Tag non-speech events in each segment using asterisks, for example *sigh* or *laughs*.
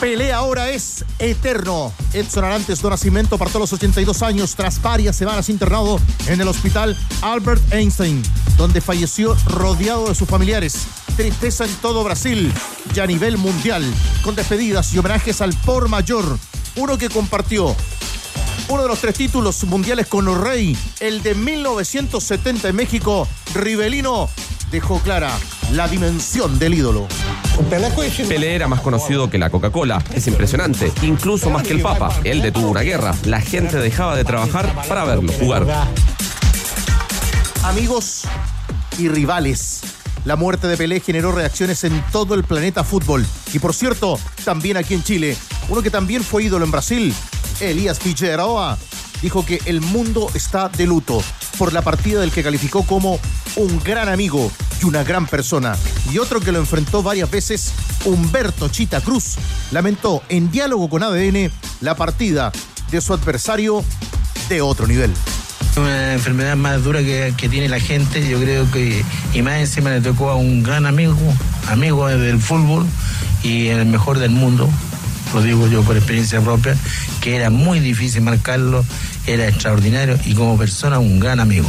Pelea ahora es eterno. Edson Arantes do Nascimento partió a los 82 años tras varias semanas internado en el hospital Albert Einstein, donde falleció rodeado de sus familiares. Tristeza en todo Brasil y a nivel mundial, con despedidas y homenajes al por mayor, uno que compartió uno de los tres títulos mundiales con el Rey, el de 1970 en México, Rivelino dejó clara la dimensión del ídolo. Pelé era más conocido que la Coca-Cola. Es impresionante. Incluso más que el Papa. Él detuvo una guerra. La gente dejaba de trabajar para verlo jugar. Amigos y rivales. La muerte de Pelé generó reacciones en todo el planeta fútbol. Y por cierto, también aquí en Chile. Uno que también fue ídolo en Brasil, Elías Figueroa, dijo que el mundo está de luto por la partida del que calificó como un gran amigo y una gran persona. Y otro que lo enfrentó varias veces, Humberto Chita Cruz, lamentó en diálogo con ADN la partida de su adversario de otro nivel. Una enfermedad más dura que, que, tiene la gente, yo creo que, y más encima le tocó a un gran amigo, amigo del fútbol y el mejor del mundo, lo digo yo por experiencia propia, que era muy difícil marcarlo, era extraordinario y como persona un gran amigo.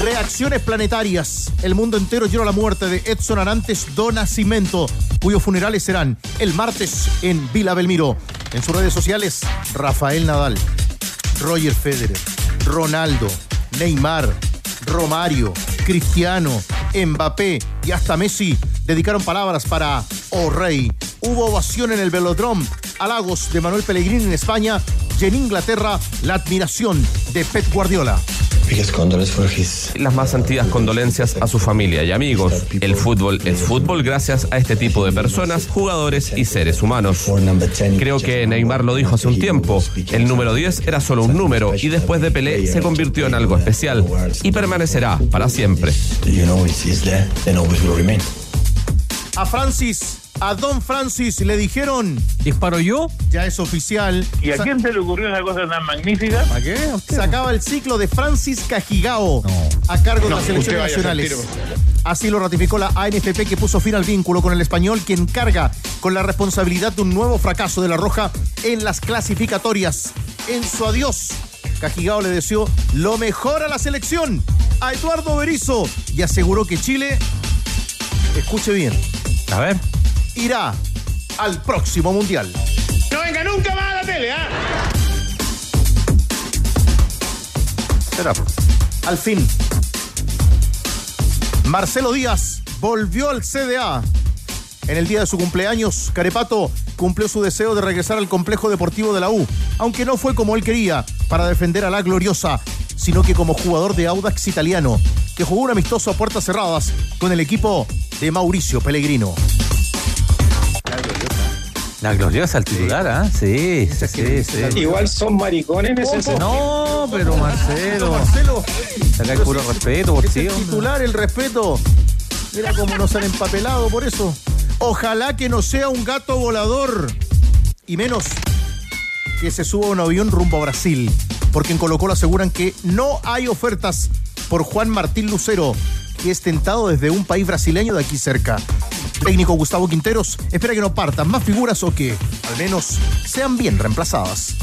Reacciones planetarias. El mundo entero llora la muerte de Edson Arantes do Nascimento, cuyos funerales serán el martes en Vila Belmiro. En sus redes sociales, Rafael Nadal, Roger Federer, Ronaldo, Neymar, Romario, Cristiano, Mbappé y hasta Messi dedicaron palabras para Oh Rey. Hubo ovación en el velodrome, halagos de Manuel Pellegrini en España y en Inglaterra la admiración de Pep Guardiola. Las más sentidas condolencias a su familia y amigos. El fútbol es fútbol gracias a este tipo de personas, jugadores y seres humanos. Creo que Neymar lo dijo hace un tiempo. El número 10 era solo un número y después de Pelé se convirtió en algo especial y permanecerá para siempre. A Francis a Don Francis le dijeron. ¿Disparo yo? Ya es oficial. ¿Y a quién se le ocurrió una cosa tan magnífica? ¿A qué? Se acaba el ciclo de Francis Cajigao no. a cargo de las selecciones nacionales. Así lo ratificó la ANFP que puso fin al vínculo con el español, quien carga con la responsabilidad de un nuevo fracaso de la Roja en las clasificatorias. En su adiós, Cajigao le deseó lo mejor a la selección, a Eduardo Berizzo, y aseguró que Chile, escuche bien, A ver. Irá al próximo mundial. No venga nunca más a la tele, ¿ah? Será. Al fin. Marcelo Díaz volvió al CDA. En el día de su cumpleaños, Carepato cumplió su deseo de regresar al complejo deportivo de la U, aunque no fue como él quería, para defender a la gloriosa, sino que como jugador de Audax italiano, que jugó un amistoso a puertas cerradas con el equipo de Mauricio Pellegrino. La gloriosa al titular, ¿ah? Sí, sí, sí, sí. Igual son maricones en ese sentido. No, pero Marcelo. Marcelo, Acá hay puro respeto por es ti, el titular, el respeto. Mira cómo nos han empapelado por eso. Ojalá que no sea un gato volador. Y menos que se suba a un avión rumbo a Brasil. Porque en Colo Colo aseguran que no hay ofertas por Juan Martín Lucero, que es tentado desde un país brasileño de aquí cerca. Técnico Gustavo Quinteros espera que no partan más figuras o que, al menos, sean bien reemplazadas.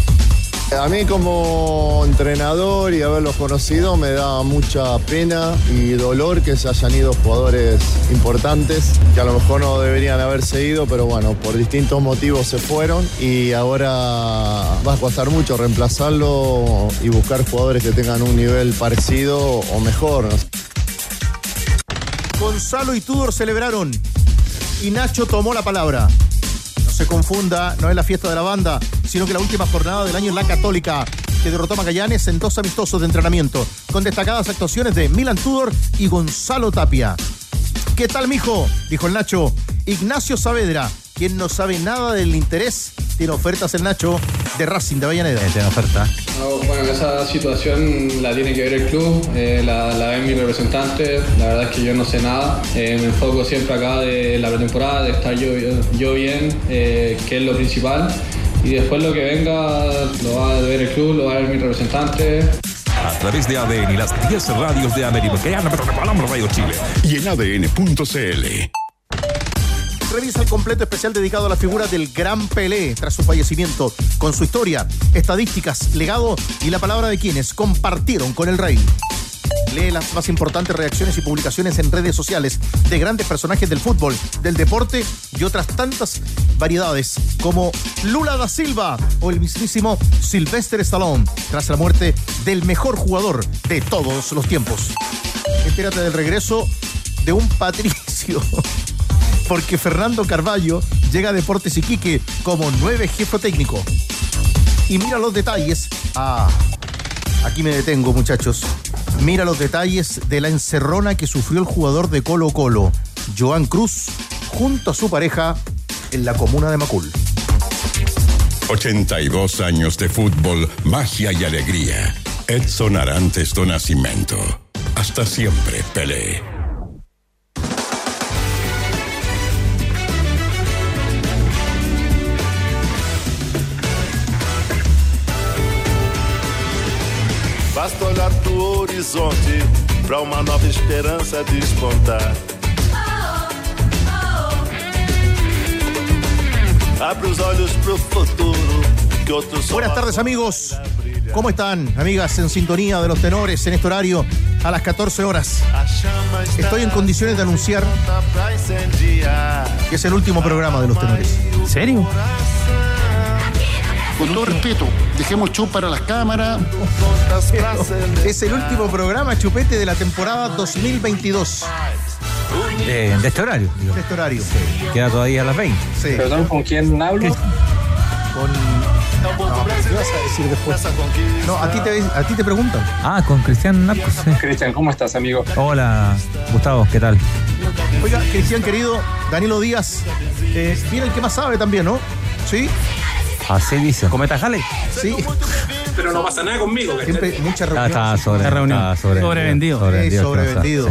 A mí como entrenador y haberlos conocido me da mucha pena y dolor que se hayan ido jugadores importantes que a lo mejor no deberían haberse ido, pero bueno, por distintos motivos se fueron y ahora va a costar mucho reemplazarlo y buscar jugadores que tengan un nivel parecido o mejor. Gonzalo y Tudor celebraron y Nacho tomó la palabra. No se confunda, no es la fiesta de la banda, sino que la última jornada del año en la Católica, que derrotó a Magallanes en dos amistosos de entrenamiento, con destacadas actuaciones de Milan Tudor y Gonzalo Tapia. ¿Qué tal, mijo? Dijo el Nacho. Ignacio Saavedra, quien no sabe nada del interés, tiene ofertas el Nacho, de Racing de Avellaneda. Tiene oferta. bueno, esa situación la tiene que ver el club, eh, la, la ven mis representantes, la verdad es que yo no sé nada, eh, me enfoco siempre acá de la pretemporada, de estar yo, yo bien, eh, que es lo principal, y después lo que venga lo va a ver el club, lo va a ver mis representantes. A través de ADN y las 10 radios de América, Radio Chile y en ADN.cl. Revisa el completo especial dedicado a la figura del Gran Pelé tras su fallecimiento, con su historia, estadísticas, legado y la palabra de quienes compartieron con el rey. Lee las más importantes reacciones y publicaciones en redes sociales de grandes personajes del fútbol, del deporte y otras tantas variedades como Lula da Silva o el mismísimo Sylvester Stallone tras la muerte del mejor jugador de todos los tiempos. Entérate del regreso de un patricio *laughs* porque Fernando Carballo llega a Deportes Iquique como nueve jefe técnico. Y mira los detalles. Ah, aquí me detengo, muchachos. Mira los detalles de la encerrona que sufrió el jugador de Colo Colo, Joan Cruz, junto a su pareja en la comuna de Macul. 82 años de fútbol, magia y alegría. Edson Arantes do Nascimento. Hasta siempre, Pelé. Horizonte para uma nova esperança despontar. Abre os olhos pro futuro que outros Buenas tardes amigos. ¿Cómo están, amigas, en sintonía de los tenores en este horario a las 14 horas? Estoy en condiciones de anunciar que es el último programa de los tenores. ¿En serio? Con todo respeto, dejemos show para las cámaras. Es el último programa chupete de la temporada 2022. De, de este horario. digo. De este horario. Queda todavía a las 20. Sí. Perdón, ¿con quién hablo? Con. No, ¿qué vas a decir después? No, a ti te, a ti te preguntan. Ah, con Cristian Narcos. sí. Cristian, ¿cómo estás, amigo? Hola, Gustavo, ¿qué tal? Oiga, Cristian querido, Danilo Díaz, eh, viene el que más sabe también, ¿no? ¿Sí? Así dice. ¿Cometa Jale? Sí. Pero no pasa nada conmigo. Siempre mucha Ah, reunión. está sobre, está sobre- Sobrevendido. Sí, sobrevendido, sobrevendido.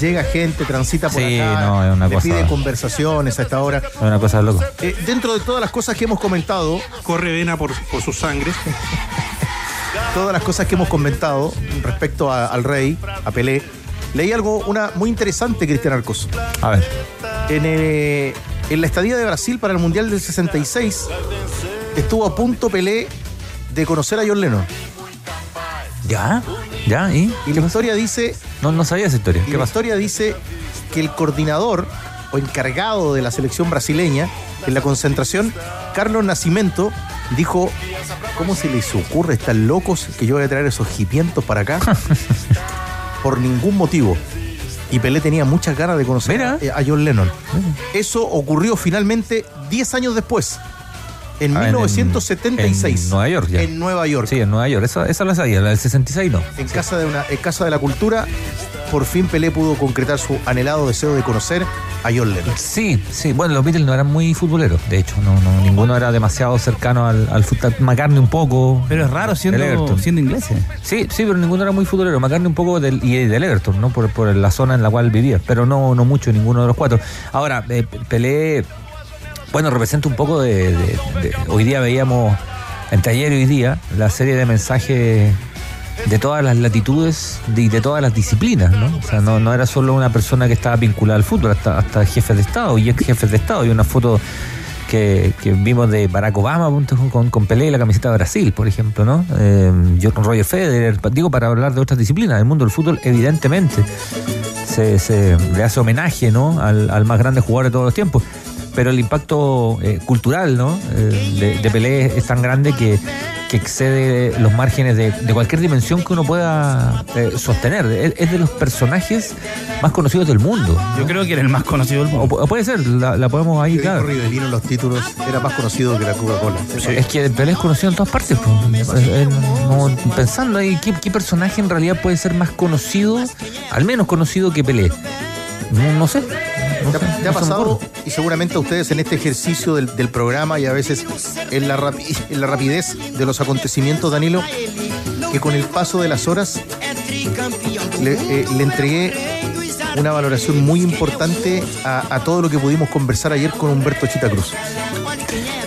Llega gente, transita por Sí, acá, no, es una le cosa- pide conversaciones a esta hora. Es una cosa de loco. Eh, dentro de todas las cosas que hemos comentado, Corre vena por, por su sangre. *laughs* todas las cosas que hemos comentado respecto a- al rey, a Pelé, leí algo, una muy interesante, Cristian Arcos. A ver. En, eh, en la estadía de Brasil para el Mundial del 66, estuvo a punto Pelé de conocer a John Lennon. ¿Ya? ¿Ya? ¿Y? Y la historia dice, No, no sabía esa historia. y ¿Qué la pasó? historia dice que el coordinador o encargado de la selección brasileña en la concentración, Carlos Nascimento, dijo, ¿cómo se les ocurre estar locos que yo voy a traer esos hipientos para acá? *laughs* Por ningún motivo. Y Pelé tenía muchas ganas de conocer Mira. a, a John Lennon. Eso ocurrió finalmente 10 años después, en Ah, en- 1976. en Nueva York ya. En Nueva York. Sí, en Nueva York. Esa, esa la sabía, la del 66 no. En casa, de una, en casa de la cultura, por fin Pelé pudo concretar su anhelado deseo de conocer a John Lennon. Sí, sí. Bueno, los Beatles no eran muy futboleros, de hecho. No, no, ninguno era demasiado cercano al, al fútbol. McCartney un poco. Pero es raro siendo, siendo ingleses. Sí, sí, pero ninguno era muy futbolero. McCartney un poco del, y del Everton, ¿no? Por, por la zona en la cual vivía. Pero no, no mucho, ninguno de los cuatro. Ahora, eh, Pelé, bueno, representa un poco de, Hoy día veíamos, entre ayer y hoy día, la serie de mensajes de todas las latitudes de- y de todas las disciplinas, ¿no? O sea, no, no era solo una persona que estaba vinculada al fútbol, hasta, hasta jefes de Estado y ex jefes de Estado. Y una foto que, vimos de Barack Obama con, con Pelé y la camiseta de Brasil, por ejemplo, ¿no? Eh, yo con Roger Federer, digo, para hablar de otras disciplinas. El mundo del fútbol, evidentemente, se, se le hace homenaje, ¿no? Al, al más grande jugador de todos los tiempos. Pero el impacto eh, cultural, ¿no? Eh, de, de Pelé es tan grande que, que excede los márgenes de, de cualquier dimensión que uno pueda eh, sostener. Es, es de los personajes más conocidos del mundo. Yo creo que era el más conocido del O, mundo. pu- puede ser, la, la podemos ahí, claro. Rivelino los títulos, era más conocido que la Coca-Cola. Es que Pelé es conocido en todas partes. pues. No, pensando ahí, ¿qué, qué personaje en realidad puede ser más conocido, al menos conocido que Pelé? No, no sé. ¿Te, ha- te ha pasado, y seguramente a ustedes en este ejercicio del, del programa y a veces en la, rapi- en la rapidez de los acontecimientos, Danilo, que con el paso de las horas le, eh, le entregué una valoración muy importante a, a todo lo que pudimos conversar ayer con Humberto Chita Cruz?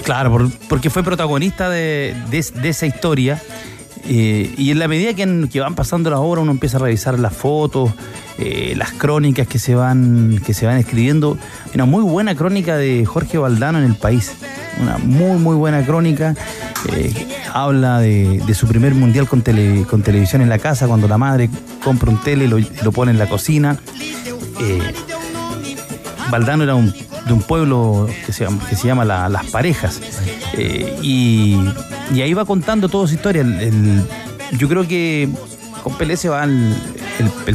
Claro, por- porque fue protagonista de, de- de esa historia. Eh, y en la medida que, van pasando las horas, uno empieza a revisar las fotos, eh, las crónicas que se van que se van escribiendo. Una muy buena crónica de Jorge Valdano en el país. Una muy, muy buena crónica. eh, habla de, su primer mundial con, tele- con televisión en la casa, cuando la madre compra un tele y lo, pone en la cocina. Valdano era de un pueblo que se llama, que se llama La- Las Parejas. Eh, y, ahí va contando toda su historia. Yo creo que con Pelé se va el,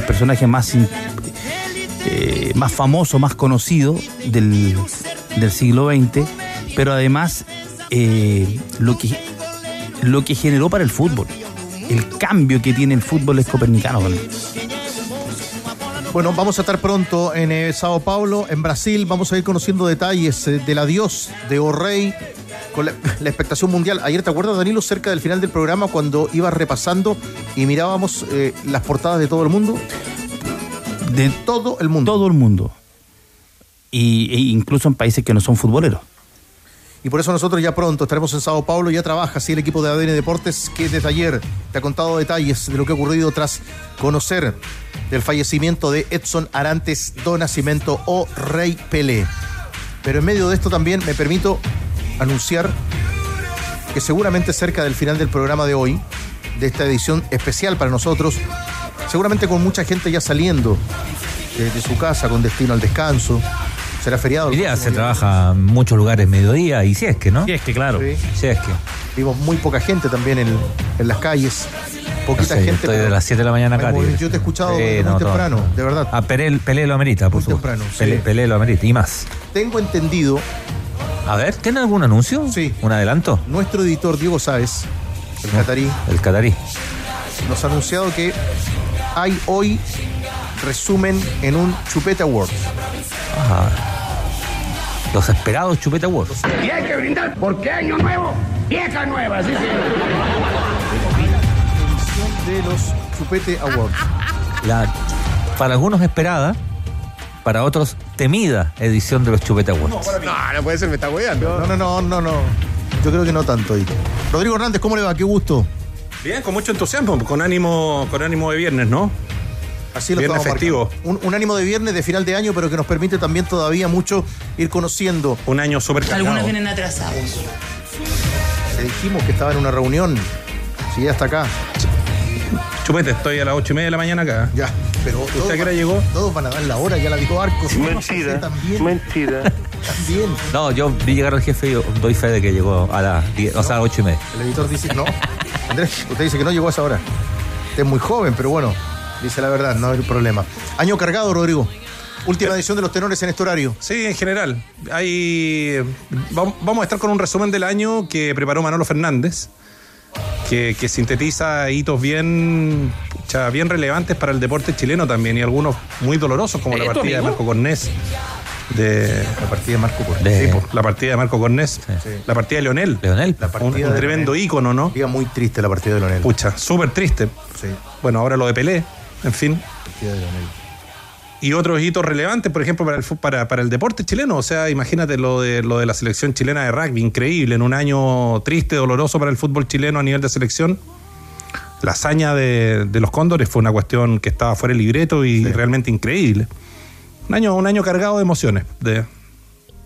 personaje más, eh, más famoso, más conocido del, del siglo XX, pero además eh, lo, que, lo que generó para el fútbol. El cambio que tiene el fútbol es copernicano. Bueno, vamos a estar pronto en eh, Sao Paulo, en Brasil. Vamos a ir conociendo detalles eh, del adiós de O'Reilly con la, la expectación mundial. Ayer, ¿te acuerdas, Danilo, cerca del final del programa, cuando ibas repasando y mirábamos eh, las portadas de todo el mundo? De todo el mundo. Todo el mundo. Y, e incluso en países que no son futboleros. Y por eso nosotros ya pronto estaremos en Sao Paulo. Ya trabaja así el equipo de ADN Deportes que desde ayer te ha contado detalles de lo que ha ocurrido tras conocer del fallecimiento de Edson Arantes do Nascimento o Rey Pelé. Pero en medio de esto también me permito anunciar que seguramente cerca del final del programa de hoy, de esta edición especial para nosotros, seguramente con mucha gente ya saliendo de, de su casa con destino al descanso, será feriado. Hoy día se día. trabaja en muchos lugares mediodía y si es que, ¿no? Y es que, claro. Sí. Si es que. Vimos muy poca gente también en, en las calles. Poquita No sé, gente. estoy pero de las 7 de la mañana acá. Yo te he escuchado Sí, muy no, todo. temprano, de verdad. Ah, Pelé, Pelé lo amerita, por Muy supuesto. temprano, sí. Pelé, Pelé lo amerita y más. Tengo entendido, A ver, ¿tiene algún anuncio? Sí. ¿Un adelanto? nuestro editor Diego Sáez, el catarí, El catarí. nos ha anunciado que hay hoy resumen en un Chupete Awards. Ajá. Los esperados Chupeta Awards. Y hay que brindar porque año nuevo, vieja nueva, sí, sí. De los Chupete Awards. La, para algunos esperada, para otros temida edición de los Chupeta Awards. No, no puede ser, me está hueando. No, no, no, no, no. Yo creo que no tanto. Hito. Rodrigo Hernández, ¿cómo le va? Qué gusto. Bien, con mucho entusiasmo, con ánimo, con ánimo de viernes, ¿no? Así lo Viernes festivo. Un, un ánimo de viernes de final de año, pero que nos permite también todavía mucho ir conociendo. Un año súper cargado. Algunos vienen atrasados. Le dijimos que estaba en una reunión. Sí, hasta acá. Chupete, estoy a las ocho y media de la mañana acá. Ya, pero. ¿Usted a qué hora llegó? Todos van a dar la hora, ya la dijo Arcos. Mentira, También. mentira. *laughs* También. No, yo vi llegar al jefe y yo doy fe de que llegó a las 10, o sea, a las 8 y media. El editor dice, no. Andrés, usted dice que no llegó a esa hora. Usted es muy joven, pero bueno, dice la verdad, no hay problema. Año cargado, Rodrigo. Última edición de los tenores en este horario. Sí, en general. Hay, vam- vamos a estar con un resumen del año que preparó Manolo Fernández, que, que sintetiza hitos bien, pucha, bien relevantes para el deporte chileno también y algunos muy dolorosos, como la ¿Eh, partida de? Marco Cornés. De, La partida de Marco Cortés. De- sí, po, la partida de Marco Cornés. La partida de Leonel. Leonel. La Un, partida un de tremendo Leonel. ícono, ¿no? Día muy triste la partida de Leonel. Pucha, súper triste. Sí, Bueno, ahora lo de Pelé, en fin. partida de Leonel. Y otros hitos relevantes, por ejemplo, para el, para, para el deporte chileno. O sea, imagínate lo de, lo de la selección chilena de rugby, increíble, en un año triste, doloroso para el fútbol chileno a nivel de selección. La hazaña de, de los cóndores fue una cuestión que estaba fuera del libreto y realmente increíble. Un año, un año cargado de emociones, de,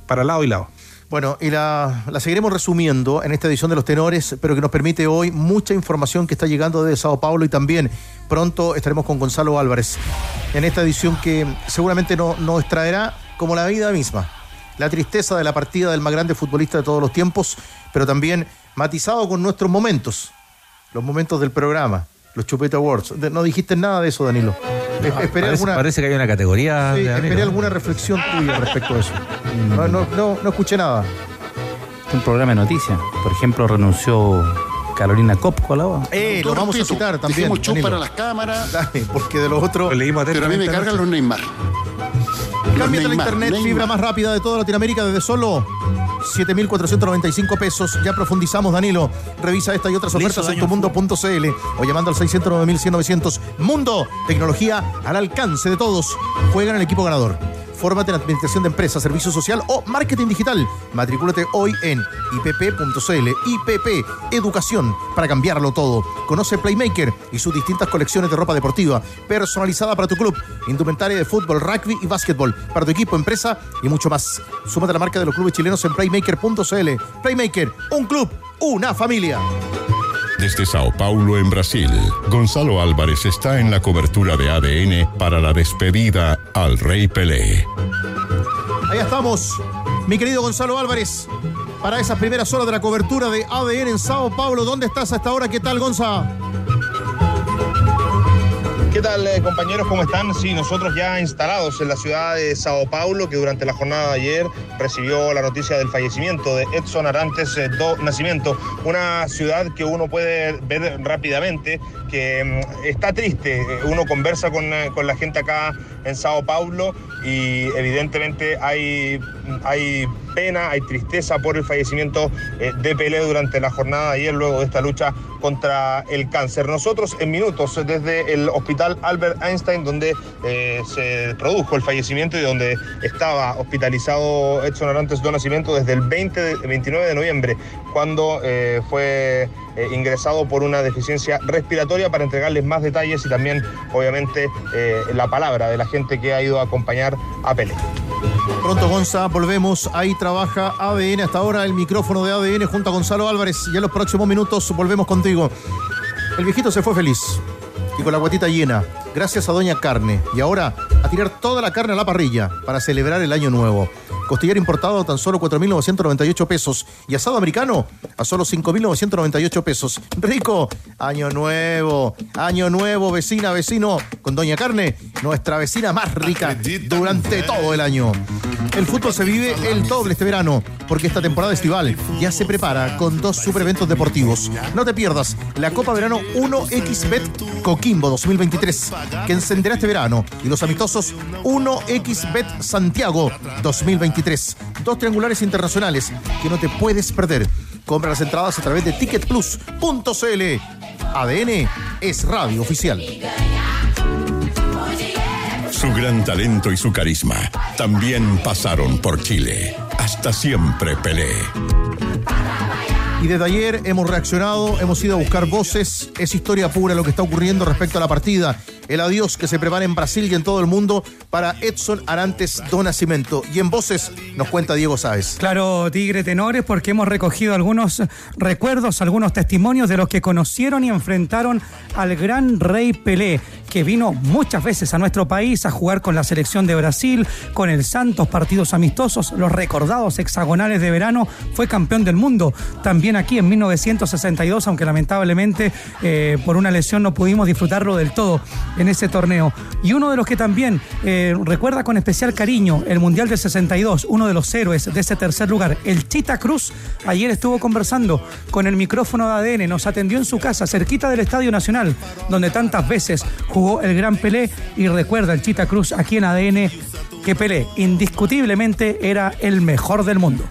para lado y lado. Bueno, y la, la seguiremos resumiendo en esta edición de los tenores, pero que nos permite hoy mucha información que está llegando desde Sao Paulo y también pronto estaremos con Gonzalo Álvarez en esta edición que seguramente no- nos traerá como la vida misma. La tristeza de la partida del más grande futbolista de todos los tiempos, pero también matizado con nuestros momentos, los momentos del programa, los Chupeta Awards. No dijiste nada de eso, Danilo. Esperé Parece, alguna, parece que hay una categoría sí, de esperé alguna reflexión tuya respecto a eso. No, no, no, no escuché nada. Un programa de noticias. Por ejemplo, renunció Carolina Copco a la OA. Eh, lo vamos a citar también. Danilo. para las cámaras, Dale, porque de los otros. Pero a mí me cargan los Neymar. Cámbiate la internet fibra más rápida de toda Latinoamérica desde solo 7.495 pesos. Ya profundizamos, Danilo. Revisa esta y otras ofertas en tumundo.cl o llamando al 609.100.900. Mundo, tecnología al alcance de todos. Juega en el equipo ganador. Fórmate en Administración de Empresas, Servicio Social o Marketing Digital. Matricúlate hoy en ipp.cl. IPP, Educación, para cambiarlo todo. Conoce Playmaker y sus distintas colecciones de ropa deportiva, personalizada para tu club, indumentaria de fútbol, rugby y básquetbol, para tu equipo, empresa y mucho más. Súmate a la marca de los clubes chilenos en playmaker.cl. Playmaker, un club, una familia. Desde Sao Paulo, en Brasil, Gonzalo Álvarez está en la cobertura de ADN para la despedida al Rey Pelé. Ahí estamos, mi querido Gonzalo Álvarez, para esas primeras horas de la cobertura de ADN en Sao Paulo. ¿Dónde estás hasta ahora? ¿Qué tal, Gonzalo? ¿Qué tal eh, compañeros? ¿Cómo están? Sí, nosotros ya instalados en la ciudad de Sao Paulo, que durante la jornada de ayer recibió la noticia del fallecimiento de Edson Arantes eh, do Nacimiento, una ciudad que uno puede ver rápidamente, que mm, está triste. Uno conversa con, eh, con, la gente acá en Sao Paulo y evidentemente hay, hay pena, hay tristeza por el fallecimiento de Pelé durante la jornada de ayer, luego de esta lucha contra el cáncer. Nosotros en minutos desde el hospital Albert Einstein, donde eh, se produjo el fallecimiento y donde estaba hospitalizado Edson Arantes do Nacimiento desde el 20 de, 29 de noviembre, cuando eh, fue eh, ingresado por una deficiencia respiratoria para entregarles más detalles y también, obviamente, eh, la palabra de la gente que ha ido a acompañar a Pelé. Pronto, Gonza, volvemos. Ahí trabaja ADN. Hasta ahora el micrófono de ADN junto a Gonzalo Álvarez. Y en los próximos minutos volvemos contigo. El viejito se fue feliz y con la guatita llena, gracias a Doña Carne. Y ahora a tirar toda la carne a la parrilla para celebrar el año nuevo. Costillar importado a tan solo 4.998 pesos y asado americano a solo 5.998 pesos. Rico, año nuevo, año nuevo, vecina, vecino, con Doña Carne, nuestra vecina más rica durante todo el año. El fútbol se vive el doble este verano, porque esta temporada estival ya se prepara con dos super eventos deportivos. No te pierdas la Copa Verano 1xBet Coquimbo 2023, que encenderá este verano, y los amistosos 1xBet Santiago 2023. Dos triangulares internacionales que no te puedes perder. Compra las entradas a través de ticketplus.cl. ADN es radio oficial. Su gran talento y su carisma también pasaron por Chile. Hasta siempre Pelé. Y desde ayer hemos reaccionado, hemos ido a buscar voces. Es historia pura lo que está ocurriendo respecto a la partida. El adiós que se prepara en Brasil y en todo el mundo para Edson Arantes do Nascimento. Y en voces nos cuenta Diego Sáez. Claro, Tigre Tenores, porque hemos recogido algunos recuerdos, algunos testimonios de los que conocieron y enfrentaron al gran rey Pelé, que vino muchas veces a nuestro país a jugar con la selección de Brasil, con el Santos, partidos amistosos, los recordados hexagonales de verano, fue campeón del mundo. También aquí en 1962, aunque lamentablemente eh, por una lesión no pudimos disfrutarlo del todo en ese torneo. Y uno de los que también eh, recuerda con especial cariño el Mundial del 62, uno de los héroes de ese tercer lugar, el Chita Cruz, ayer estuvo conversando con el micrófono de ADN, nos atendió en su casa, cerquita del Estadio Nacional, donde tantas veces jugó el gran Pelé y recuerda el Chita Cruz aquí en ADN que Pelé indiscutiblemente era el mejor del mundo.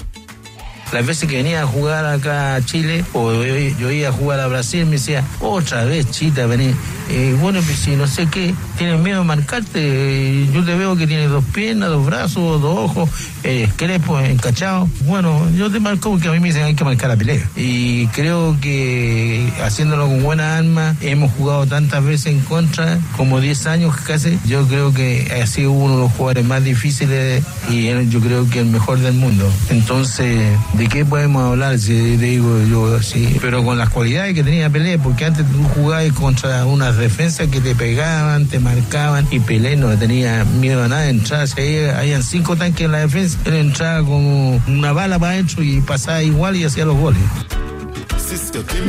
Las veces que venía a jugar acá a Chile o yo, iba a jugar a Brasil, me decía, otra vez Chita, vení. Eh, bueno, pues si no sé qué, tienes miedo de marcarte. Eh, yo te veo que tienes dos piernas, dos brazos, dos ojos, eh, crepo, encachado. Bueno, yo te marco porque a mí me dicen hay que marcar la pelea. Y creo que haciéndolo con buena alma, hemos jugado tantas veces en contra, como 10 años casi. Yo creo que ha sido uno de los jugadores más difíciles y yo creo que el mejor del mundo. Entonces, ¿de qué podemos hablar si te digo yo así? Pero con las cualidades que tenía Pelé, porque antes tú jugabas contra unas defensas que te pegaban, te marcaban y Pelé no tenía miedo a nada de entrar. Si habían cinco tanques en la defensa, él entraba como una bala para adentro y pasaba igual y hacía los goles.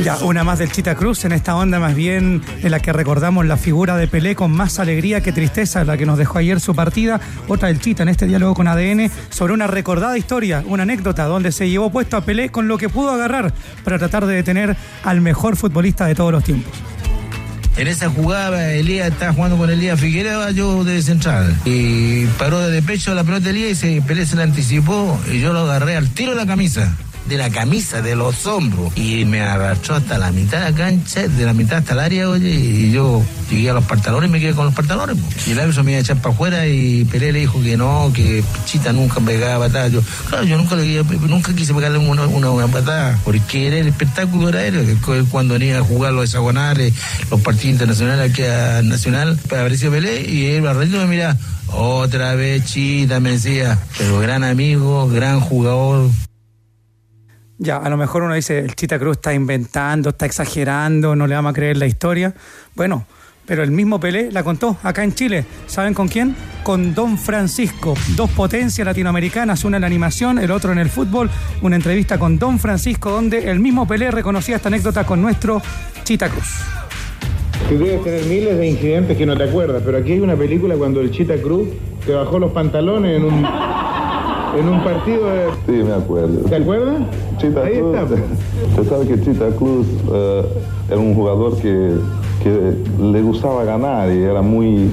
Ya, una más del Chita Cruz en esta onda más bien en la que recordamos la figura de Pelé con más alegría que tristeza, la que nos dejó ayer su partida. Otra del Chita en este diálogo con ADN sobre una recordada historia, una anécdota donde se llevó puesto a Pelé con lo que pudo agarrar para tratar de detener al mejor futbolista de todos los tiempos. En esa jugada, Elías estaba jugando con Elías Figueroa, yo de central. Y paró de pecho la pelota Elías y se, Pelé se la anticipó y yo lo agarré al tiro de la camisa de la camisa, de los hombros. Y me arrastró hasta la mitad de la cancha, de la mitad hasta el área, oye, y yo llegué a los pantalones y me quedé con los pantalones. Y el árbitro me iba a echar para afuera y Pelé le dijo que no, que Chita nunca pegaba patada. Yo, claro, yo nunca, le, nunca quise pegarle una, una, patada, porque era el espectáculo era él, cuando venía a jugar los hexagonales, los partidos internacionales aquí a Nacional, apareció Pelé y él al ratito me mira, otra vez Chita, me decía, pero gran amigo, gran jugador, ya, a lo mejor uno dice, el Chita Cruz está inventando, está exagerando, no le vamos a creer la historia. Bueno, pero el mismo Pelé la contó acá en Chile. ¿Saben con quién? Con Don Francisco. Dos potencias latinoamericanas, una en la animación, el otro en el fútbol. Una entrevista con Don Francisco donde el mismo Pelé reconocía esta anécdota con nuestro Chita Cruz. Tú debes tener miles de incidentes que no te acuerdas, pero aquí hay una película cuando el Chita Cruz te bajó los pantalones en un en un partido de... Sí, me acuerdo. ¿Te acuerdas? Chita Ahí Cruz. Está. Usted sabe que Chita Cruz uh, era un jugador que, que, le gustaba ganar y era muy,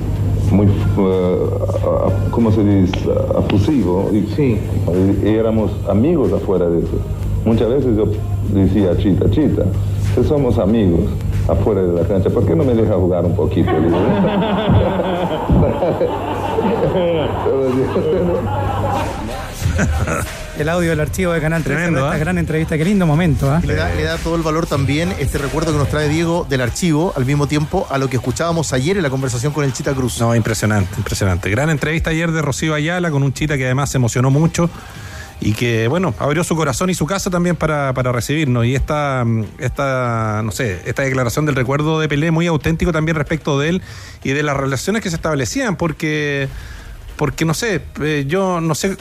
muy uh, ¿cómo se dice? Afusivo. Y, sí. Y, éramos amigos afuera de eso. Muchas veces yo decía a Chita, Chita, que somos amigos afuera de la cancha, ¿por qué no me deja jugar un poquito? *laughs* *laughs* *laughs* *laughs* el audio del archivo de Canal 13 esta ¿eh? gran entrevista. Qué lindo momento. ¿eh? Le, da, todo el valor también este recuerdo que nos trae Diego del archivo, al mismo tiempo a lo que escuchábamos ayer en la conversación con el Chita Cruz. No, impresionante, impresionante. Gran entrevista ayer de Rocío Ayala con un Chita que además se emocionó mucho y que, bueno, abrió su corazón y su casa también para, para recibirnos. Y esta, esta, no sé, esta declaración del recuerdo de Pelé muy auténtico también respecto de él y de las relaciones que se establecían, porque, porque no sé, eh, yo no sé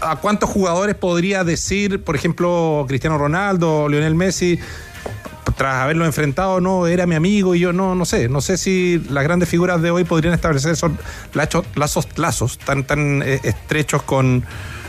¿a cuántos jugadores podría decir, por ejemplo, Cristiano Ronaldo, Lionel Messi, tras haberlo enfrentado, no, era mi amigo y yo no, no sé, no sé si las grandes figuras de hoy podrían establecer esos lazos, lazos tan, tan eh, estrechos con,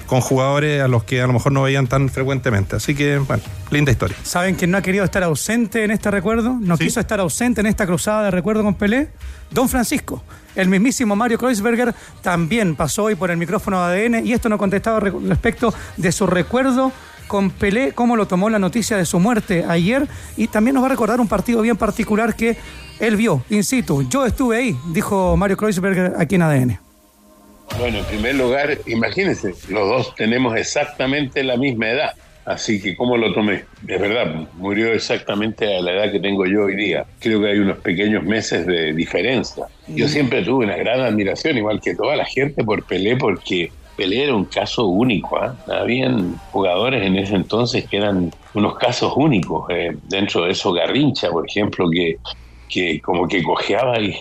con jugadores a los que a lo mejor no veían tan frecuentemente. Así que, bueno, linda historia. ¿Saben quién no ha querido estar ausente en este recuerdo? ¿No quiso estar ausente en esta cruzada de recuerdo con Pelé? Don Francisco. El mismísimo Mario Kreuzberger también pasó hoy por el micrófono de ADN y esto no contestaba respecto de su recuerdo con Pelé, cómo lo tomó la noticia de su muerte ayer y también nos va a recordar un partido bien particular que él vio in situ. Yo estuve ahí, dijo Mario Kreuzberger aquí en ADN. Bueno, en primer lugar, imagínense, los dos tenemos exactamente la misma edad. Así que, ¿cómo lo tomé? Es verdad, murió exactamente a la edad que tengo yo hoy día. Creo que hay unos pequeños meses de diferencia. Yo siempre tuve una gran admiración, igual que toda la gente, por Pelé, porque Pelé era un caso único. ¿ah? Habían jugadores en ese entonces que eran unos casos únicos. Eh, dentro de eso, Garrincha, por ejemplo, que, que como que cojeaba *laughs* y,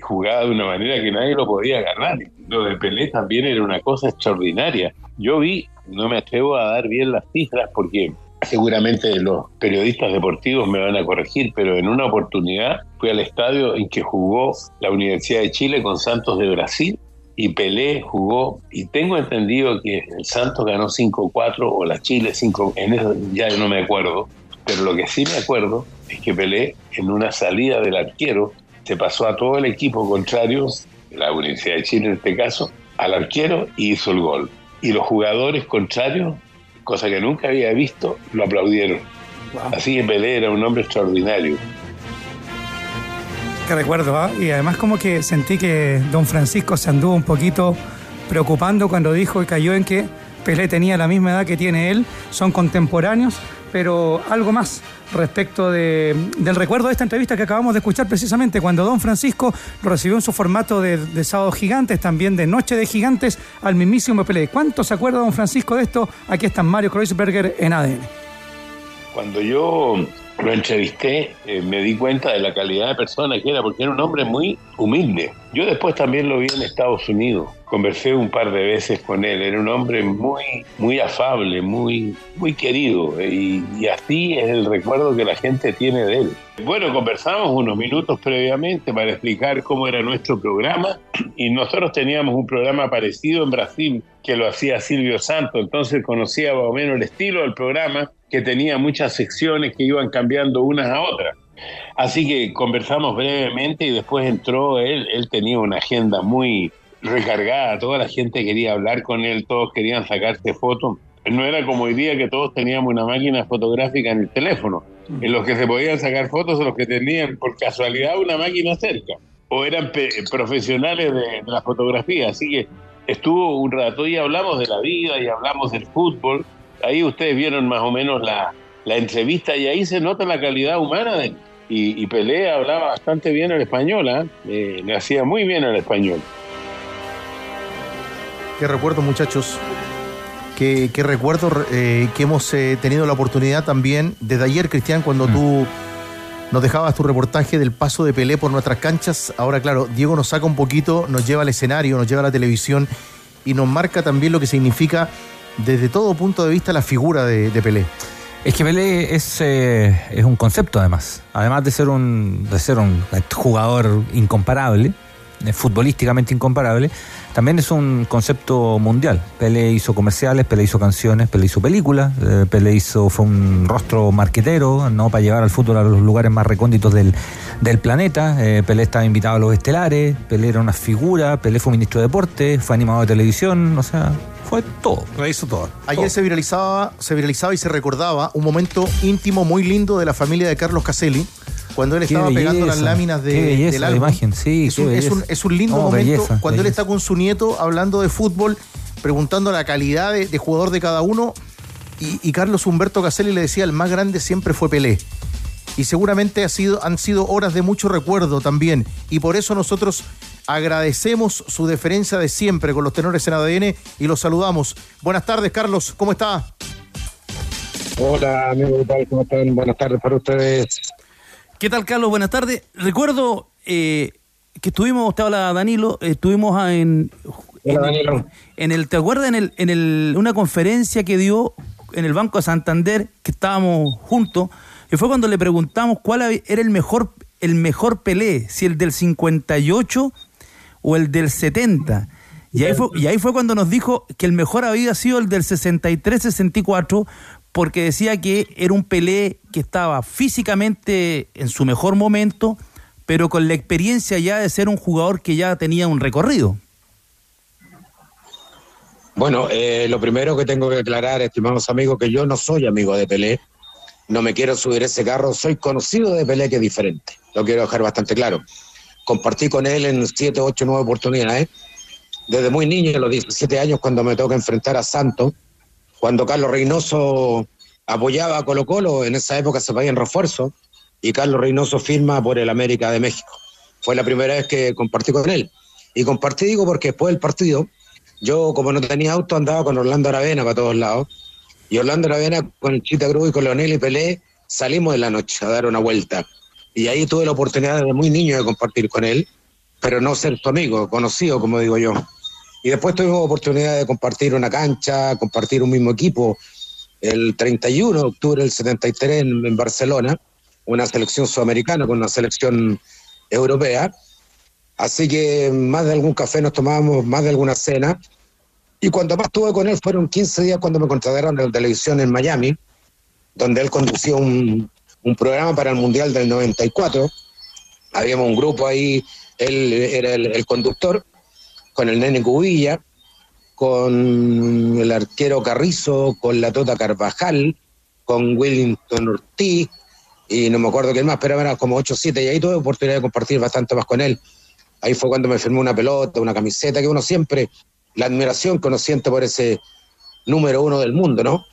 jugaba de una manera que nadie lo podía ganar. Lo de Pelé también era una cosa extraordinaria. Yo vi no me atrevo a dar bien las cifras porque seguramente los periodistas deportivos me van a corregir, pero en una oportunidad fui al estadio en que jugó la Universidad de Chile con Santos de Brasil y Pelé jugó, y tengo entendido que el Santos ganó 5-4 o la Chile 5, en eso ya no me acuerdo, pero lo que sí me acuerdo es que Pelé en una salida del arquero se pasó a todo el equipo contrario, la Universidad de Chile en este caso, al arquero y hizo el gol y los jugadores contrarios, cosa que nunca había visto, lo aplaudieron. Así que Pelé era un hombre extraordinario. Qué recuerdo, ¿ah? y además como que sentí que don Francisco se anduvo un poquito preocupando cuando dijo y cayó en que Pelé tenía la misma edad que tiene él, son contemporáneos, pero algo más respecto del recuerdo de esta entrevista que acabamos de escuchar precisamente cuando Don Francisco lo recibió en su formato de, de Sábado Gigantes, también de Noche de Gigantes, al mismísimo Pelé. ¿Cuánto se acuerda Don Francisco de esto? Aquí está Mario Kreuzberger en ADN. Cuando yo lo entrevisté, eh, me di cuenta de la calidad de persona que era, porque era un hombre muy humilde. Yo después también lo vi en Estados Unidos conversé un par de veces con él. Era un hombre muy, muy afable, muy, muy querido. Y, así es el recuerdo que la gente tiene de él. Bueno, conversamos unos minutos previamente para explicar cómo era nuestro programa. Y nosotros teníamos un programa parecido en Brasil que lo hacía Silvio Santo. Entonces conocía más o menos el estilo del programa, que tenía muchas secciones que iban cambiando unas a otras. Así que conversamos brevemente y después entró él, él tenía una agenda muy recargada, toda la gente quería hablar con él, todos querían sacarse fotos. No era como hoy día que todos teníamos una máquina fotográfica en el teléfono. En los que se podían sacar fotos son los que tenían por casualidad una máquina cerca. O eran profesionales de, de la fotografía. Así que estuvo un rato y hablamos de la vida y hablamos del fútbol. Ahí ustedes vieron más o menos la, la entrevista y ahí se nota la calidad humana de Y, y Pelé hablaba bastante bien el español, ¿eh? Eh, le hacía muy bien el español. Qué recuerdo, muchachos. Qué, qué recuerdo eh, que hemos eh, tenido la oportunidad también desde ayer, Cristian, cuando tú nos dejabas tu reportaje del paso de Pelé por nuestras canchas. Ahora, claro, Diego nos saca un poquito, nos lleva al escenario, nos lleva a la televisión y nos marca también lo que significa desde todo punto de vista la figura de, de Pelé. Es que Pelé es, eh, es un concepto además. Además de ser un, de ser un jugador incomparable, futbolísticamente incomparable, también es un concepto mundial. Pelé hizo comerciales, Pelé hizo canciones, Pelé hizo películas, eh, Pelé hizo, fue un rostro marquetero, ¿no? Para llevar al fútbol a los lugares más recónditos del, del planeta. Eh, Pelé estaba invitado a los estelares, Pelé era una figura, Pelé fue ministro de deporte, fue animador de televisión, o sea, fue todo. Lo hizo todo. Ayer Todo. se viralizaba, se viralizaba y se recordaba un momento íntimo muy lindo de la familia de Carlos Caselli, cuando él estaba pegando las láminas de, qué belleza del la álbum. imagen, sí, es, qué un, es, un, es un lindo No, momento belleza, cuando él está con su nieto hablando de fútbol, preguntando la calidad de, de jugador de cada uno. Y, y Carlos Humberto Caselli le decía: el más grande siempre fue Pelé. Y seguramente ha sido, han sido horas de mucho recuerdo también. Y por eso nosotros agradecemos su deferencia de siempre con los tenores en ADN y los saludamos. Buenas tardes, Carlos. ¿Cómo está? Hola, amigo, ¿qué tal? ¿Cómo están? Buenas tardes para ustedes. ¿Qué tal, Carlos? Buenas tardes. Recuerdo eh, que estuvimos, usted habla Danilo, eh, estuvimos en, en, Danilo. en el, ¿te acuerdas? En, el, en el, una conferencia que dio en el Banco de Santander, que estábamos juntos, y fue cuando le preguntamos cuál era el mejor, el mejor Pelé, si el del 58 o el del 70. Y ahí, fue, y ahí fue cuando nos dijo que el mejor había sido el del 63-64, porque decía que era un Pelé que estaba físicamente en su mejor momento, pero con la experiencia ya de ser un jugador que ya tenía un recorrido. Bueno, eh, lo primero que tengo que aclarar, estimados amigos, que yo no soy amigo de Pelé. No me quiero subir ese carro. Soy conocido de Pelé, que es diferente. Lo quiero dejar bastante claro. Compartí con él en siete, ocho, nueve oportunidades. Desde muy niño, a los 17 años, cuando me toca enfrentar a Santos, cuando Carlos Reynoso apoyaba a Colo Colo, en esa época se en refuerzo, y Carlos Reynoso firma por el América de México. Fue la primera vez que compartí con él. Y compartí, digo, porque después del partido, yo como no tenía auto, andaba con Orlando Aravena para todos lados. Y Orlando Aravena con Chita Cruz y con Leonel y Pelé salimos de la noche a dar una vuelta. Y ahí tuve la oportunidad desde muy niño de compartir con él, pero no ser su amigo, conocido, como digo yo. Y después tuvimos oportunidad de compartir una cancha, compartir un mismo equipo. El 31 de octubre del 73 en, en Barcelona, una selección sudamericana con una selección europea. Así que más de algún café nos tomábamos, más de alguna cena. Y cuando más estuve con él fueron 15 días cuando me contrataron en la televisión en Miami, donde él conducía un, programa para el Mundial del 94. Habíamos un grupo ahí, él era el conductor, con el nene Cubilla, con el arquero Carrizo, con la Tota Carvajal, con Willington Ortiz, y no me acuerdo quién más, pero eran como 8 o 7, y ahí tuve oportunidad de compartir bastante más con él. Ahí fue cuando me firmó una pelota, una camiseta, que uno siempre, la admiración que uno siente por ese número uno del mundo, ¿no?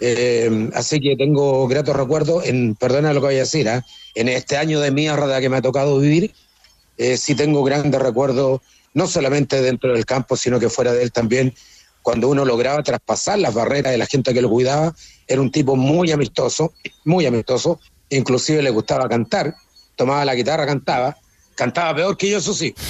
Eh, así que tengo gratos recuerdos, perdona lo que voy a decir, ¿ah? en este año de mierda que me ha tocado vivir, eh, sí tengo grandes recuerdos, no solamente dentro del campo, sino que fuera de él también, cuando uno lograba traspasar las barreras de la gente que lo cuidaba, era un tipo muy amistoso, muy amistoso, inclusive le gustaba cantar, tomaba la guitarra, cantaba, cantaba peor que yo, eso sí. *laughs*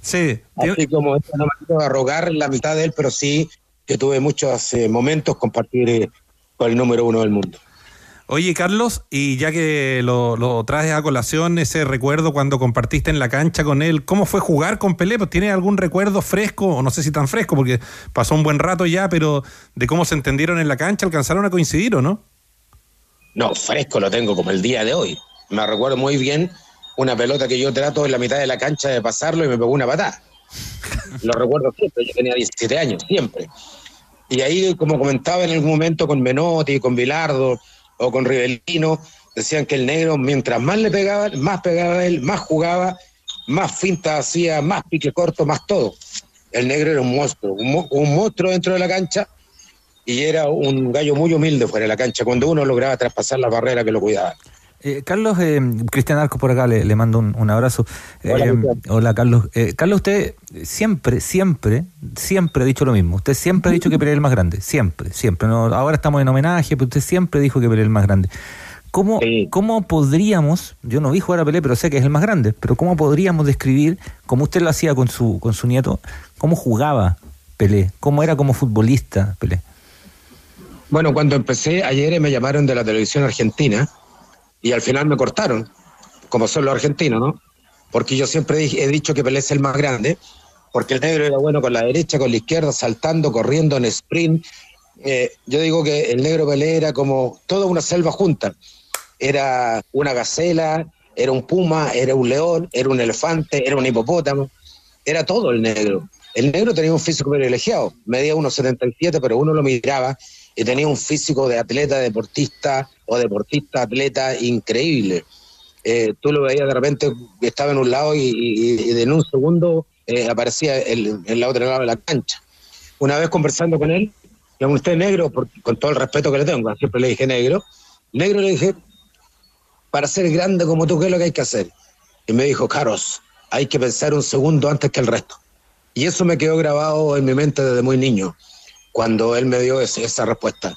Sí. Así como no me quiero arrogar la mitad de él, pero sí que tuve muchos eh, momentos compartir eh, con el número uno del mundo. Oye, Carlos, y ya que lo, lo traes a colación, ese recuerdo cuando compartiste en la cancha con él, ¿cómo fue jugar con Pelé? Pues, ¿Tienes algún recuerdo fresco, o no sé si tan fresco, porque pasó un buen rato ya, pero de cómo se entendieron en la cancha, alcanzaron a coincidir o no? No, fresco lo tengo como el día de hoy. Me recuerdo muy bien una pelota que yo trato en la mitad de la cancha de pasarlo y me pegó una patada. Lo recuerdo siempre, yo tenía 17 años, siempre. Y ahí, como comentaba en algún momento con Menotti, con Bilardo o con Rivelino, decían que el negro, mientras más le pegaba, más pegaba él, más jugaba, más finta hacía, más pique corto, más todo. El negro era un monstruo, un, un monstruo dentro de la cancha y era un gallo muy humilde fuera de la cancha, cuando uno lograba traspasar la barrera que lo cuidaba. Eh, Carlos, eh, Cristian Arcos por acá, le, le mando un, un abrazo. Hola, Eh, hola, Carlos. Eh, Carlos, usted siempre, siempre, siempre ha dicho lo mismo. Usted siempre ha dicho que Pelé es el más grande. Siempre, siempre. No, ahora estamos en homenaje, pero usted siempre dijo que Pelé es el más grande. ¿Cómo, ¿Cómo podríamos, yo no vi jugar a Pelé, pero sé que es el más grande, pero cómo podríamos describir, como usted lo hacía con su, con su nieto, cómo jugaba Pelé? ¿Cómo era como futbolista Pelé? Bueno, cuando empecé, ayer me llamaron de la televisión argentina y al final me cortaron, como son los argentinos, ¿no? Porque yo siempre he dicho que Pelé es el más grande, porque el negro era bueno con la derecha, con la izquierda, saltando, corriendo en sprint. Eh, yo digo que el negro Pelé era como toda una selva junta. Era una gacela, era un puma, era un león, era un elefante, era un hipopótamo. Era todo el negro. El negro tenía un físico privilegiado, medía 1,77, pero uno lo miraba y tenía un físico de atleta, deportista o deportista, atleta increíble. Eh, tú lo veías de repente estaba en un lado y, y- y en un segundo eh, aparecía el- en la otra lado de la cancha. Una vez conversando con él, pregunté usted negro, por- con todo el respeto que le tengo, siempre le dije negro, negro le dije, para ser grande como tú, ¿qué es lo que hay que hacer? Y me dijo, Carlos, hay que pensar un segundo antes que el resto. Y eso me quedó grabado en mi mente desde muy niño, cuando él me dio esa respuesta.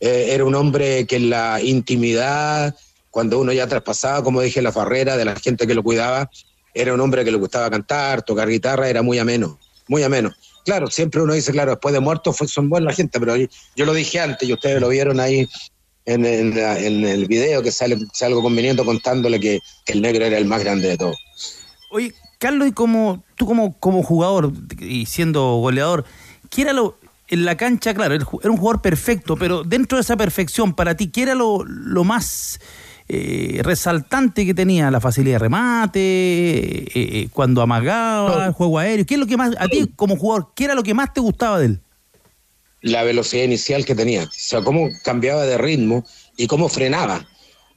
Eh, era un hombre que en la intimidad, cuando uno ya traspasaba, como dije, la farrera de la gente que lo cuidaba, era un hombre que le gustaba cantar, tocar guitarra, era muy ameno, muy ameno. Claro, siempre uno dice, claro, después de muerto fue, son buenas la gente, pero yo, yo lo dije antes y ustedes lo vieron ahí en, el video que sale, salgo con mi nieto contándole que, que el negro era el más grande de todos. Oye, Carlos, y como tú como, como jugador y siendo goleador, ¿qué era lo en la cancha? Claro, era un jugador perfecto, pero dentro de esa perfección, para ti, ¿qué era lo, lo más eh, resaltante que tenía? ¿La facilidad de remate? eh, eh, ¿Cuando amagaba? ¿El juego aéreo? ¿Qué es lo que más, a ti como jugador, qué era lo que más te gustaba de él? la velocidad inicial que tenía, o sea, cómo cambiaba de ritmo y cómo frenaba.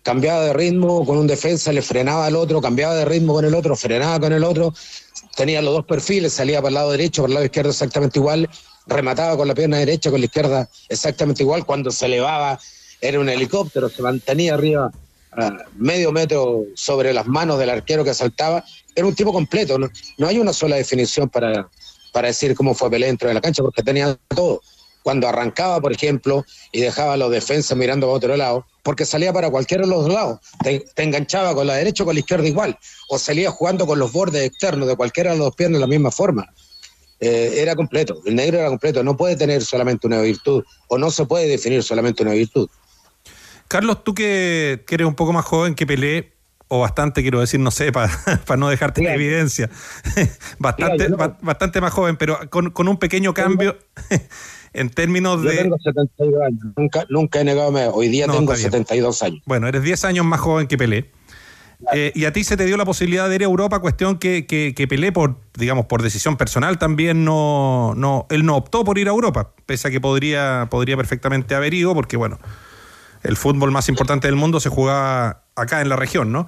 Cambiaba de ritmo con un defensa, le frenaba al otro, cambiaba de ritmo con el otro, frenaba con el otro, tenía los dos perfiles, salía para el lado derecho, para el lado izquierdo exactamente igual, remataba con la pierna derecha, con la izquierda exactamente igual, cuando se elevaba era un helicóptero, se mantenía arriba a medio metro sobre las manos del arquero que saltaba, era un tipo completo, no, hay una sola definición para, para decir cómo fue Pelé dentro de la cancha, porque tenía todo cuando arrancaba, por ejemplo, y dejaba a los defensas mirando para otro lado, porque salía para cualquiera de los dos lados. Te, te enganchaba con la derecha o con la izquierda igual, o salía jugando con los bordes externos de cualquiera de los dos piernas de la misma forma. Eh, era completo, el negro era completo, no puede tener solamente una virtud, o no se puede definir solamente una virtud. Carlos, tú que, que eres un poco más joven que Pelé, o bastante, quiero decir, no sé, *laughs* para no dejarte en evidencia, *laughs* bastante, ba- bastante más joven, pero con, con un pequeño cambio *laughs* en términos Yo de... tengo 72 años, nunca, nunca he negado, hoy día No, tengo está bien. 72 años. Bueno, eres 10 años más joven que Pelé. Eh, y a ti se te dio la posibilidad de ir a Europa, cuestión que, que, Pelé, por, digamos, por decisión personal también no, no, él no optó por ir a Europa, pese a que podría, podría perfectamente haber ido, porque bueno, el fútbol más importante del mundo se jugaba acá en la región, ¿no?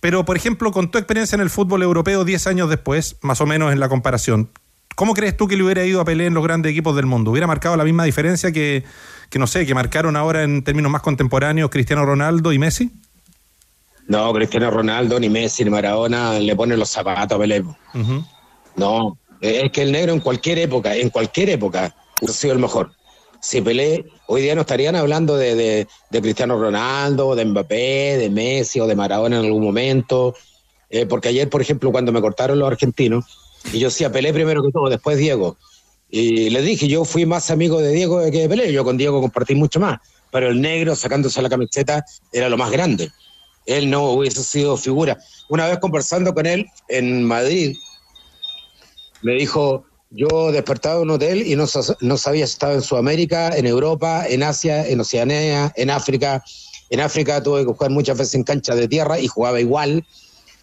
Pero, por ejemplo, con tu experiencia en el fútbol europeo 10 años después, más o menos en la comparación, ¿cómo crees tú que le hubiera ido a Pelé en los grandes equipos del mundo? ¿Hubiera marcado la misma diferencia que, que no sé, que marcaron ahora en términos más contemporáneos Cristiano Ronaldo y Messi? No, Cristiano Ronaldo, ni Messi, ni Maradona le ponen los zapatos a Pelé. No, es que el negro en cualquier época, en cualquier época, ha sido el mejor. Si Pelé, hoy día no estarían hablando de, de- de Cristiano Ronaldo, de Mbappé, de Messi o de Maradona en algún momento. Eh, porque ayer, por ejemplo, cuando me cortaron los argentinos, y yo decía Pelé primero que todo, después Diego. Y les dije, yo fui más amigo de Diego que de Pelé, yo con Diego compartí mucho más. Pero el negro sacándose la camiseta era lo más grande. Él no hubiese sido figura. Una vez conversando con él en Madrid, me dijo, yo despertaba en un hotel y no, no sabía si estaba en Sudamérica, en Europa, en Asia, en Oceanía, en África. En África tuve que jugar muchas veces en cancha de tierra y jugaba igual.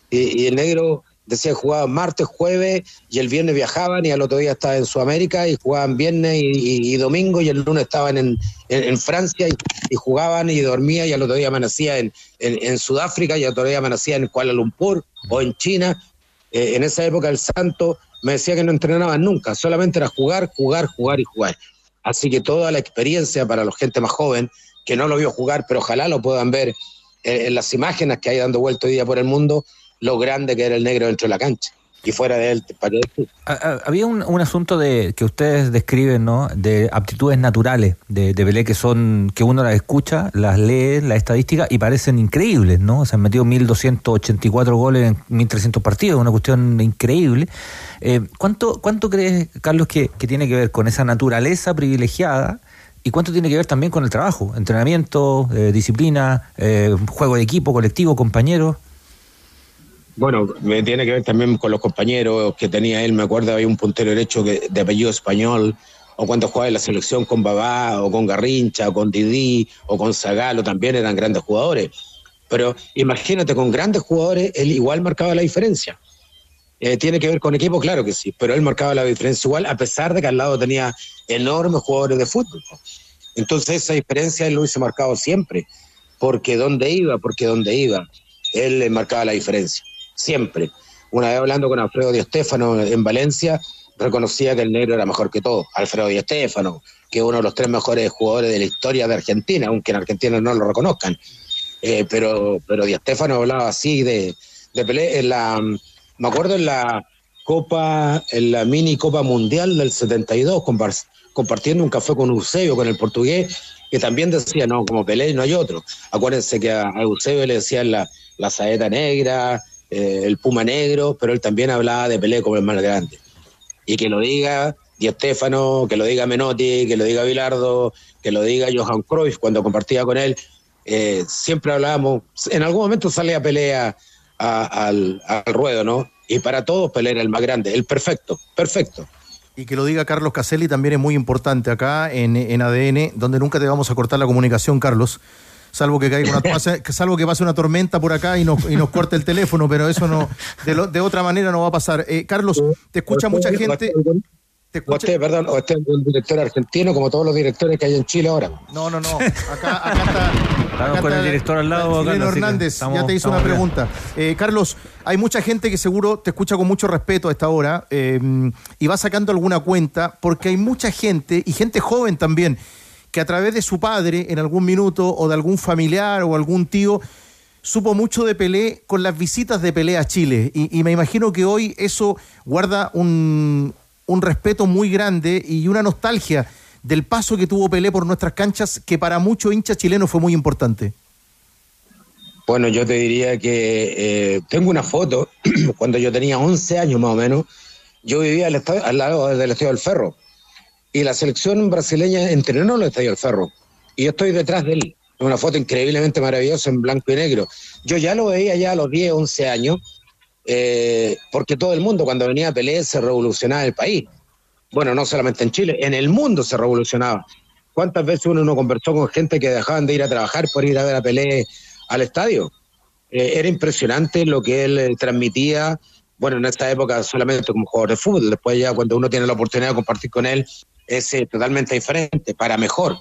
Y, y el negro decía jugaban martes, jueves y el viernes viajaban y al otro día estaba en Sudamérica y jugaban viernes y, domingo y el lunes estaban en, en- en Francia y, jugaban y dormía y al otro día amanecía en, en- en Sudáfrica y al otro día amanecía en Kuala Lumpur o en China. Eh, en esa época el Santo me decía que no entrenaban nunca, solamente era jugar, jugar, jugar y jugar. Así que toda la experiencia para la gente más joven que no lo vio jugar, pero ojalá lo puedan ver eh, en las imágenes que hay dando vuelta hoy día por el mundo, lo grande que era el negro dentro de la cancha. Y fuera de él, ¿para qué decir? A- a- Había un, un asunto de que ustedes describen, ¿no? De aptitudes naturales de, de que son que uno las escucha, las lee, las estadísticas y parecen increíbles, ¿no? Se han metido 1.284 goles en 1.300 partidos, una cuestión increíble. Eh, ¿cuánto, ¿Cuánto crees, Carlos, que, que tiene que ver con esa naturaleza privilegiada y cuánto tiene que ver también con el trabajo, entrenamiento, eh, disciplina, eh, juego de equipo, colectivo, compañeros? Bueno, me tiene que ver también con los compañeros que tenía él. Me acuerdo, había un puntero derecho que, de apellido español, o cuando jugaba en la selección con Babá, o con Garrincha, o con Didi, o con Zagalo, también eran grandes jugadores. Pero imagínate, con grandes jugadores, él igual marcaba la diferencia. Eh, tiene que ver con equipo, claro que sí, pero él marcaba la diferencia igual, a pesar de que al lado tenía enormes jugadores de fútbol. Entonces, esa diferencia él lo hubiese marcado siempre, porque donde iba, porque donde iba, él marcaba la diferencia, siempre. Una vez hablando con Alfredo Di Stéfano en Valencia, reconocía que el negro era mejor que todo. Alfredo Di Stéfano, que es uno de los tres mejores jugadores de la historia de Argentina, aunque en Argentina no lo reconozcan. Eh, pero, pero Di Stéfano hablaba así de, de Pelé en la, me acuerdo en la Copa, en la mini Copa Mundial del 72, compar- compartiendo un café con Eusebio, con el portugués, que también decía, no, como Pelé no hay otro. Acuérdense que a Eusebio le decían la, la saeta negra, eh, el puma negro, pero él también hablaba de Pelé como el más grande. Y que lo diga Di Stéfano, que lo diga Menotti, que lo diga Bilardo, que lo diga Johan Cruyff cuando compartía con él, eh, siempre hablábamos, en algún momento pelea a- al, al ruedo, ¿no? Y para todos Pelé era el más grande, el perfecto, perfecto. Y que lo diga Carlos Caselli también es muy importante acá en, en ADN, donde nunca te vamos a cortar la comunicación, Carlos. Salvo que caiga una, *laughs* pase- salvo que pase una tormenta por acá y nos, y nos corte el teléfono, pero eso no, de, lo- de otra manera no va a pasar. Eh, Carlos, te escucha mucha gente. Te O este, perdón, o este es un director argentino, como todos los directores que hay en Chile ahora. No, no, no. Acá, acá está. Estamos acá con el director al lado, que Hernández, estamos- ya te hizo una bien. pregunta. Eh, Carlos, hay mucha gente que seguro te escucha con mucho respeto a esta hora eh, y va sacando alguna cuenta, porque hay mucha gente, y gente joven también, que a través de su padre en algún minuto, o de algún familiar o algún tío, supo mucho de Pelé con las visitas de Pelé a Chile. Y, me imagino que hoy eso guarda un, un respeto muy grande y una nostalgia del paso que tuvo Pelé por nuestras canchas, que para muchos hinchas chilenos fue muy importante. Bueno, yo te diría que eh, tengo una foto, *clears throat* cuando yo tenía 11 años más o menos, yo vivía al, al lado del Estadio del Ferro, y la selección brasileña entrenó en el Estadio del Ferro, y yo estoy detrás de él. Una foto increíblemente maravillosa en blanco y negro. Yo ya lo veía ya a los 10, 11 años, eh, porque todo el mundo cuando venía a Pelé se revolucionaba el país. Bueno, no solamente en Chile, en el mundo se revolucionaba. ¿Cuántas veces uno no conversó con gente que dejaban de ir a trabajar por ir a ver a Pelé al estadio? Eh, era impresionante lo que él eh, transmitía, bueno, en esta época solamente como jugador de fútbol, después ya cuando uno tiene la oportunidad de compartir con él, es eh, totalmente diferente, para mejor.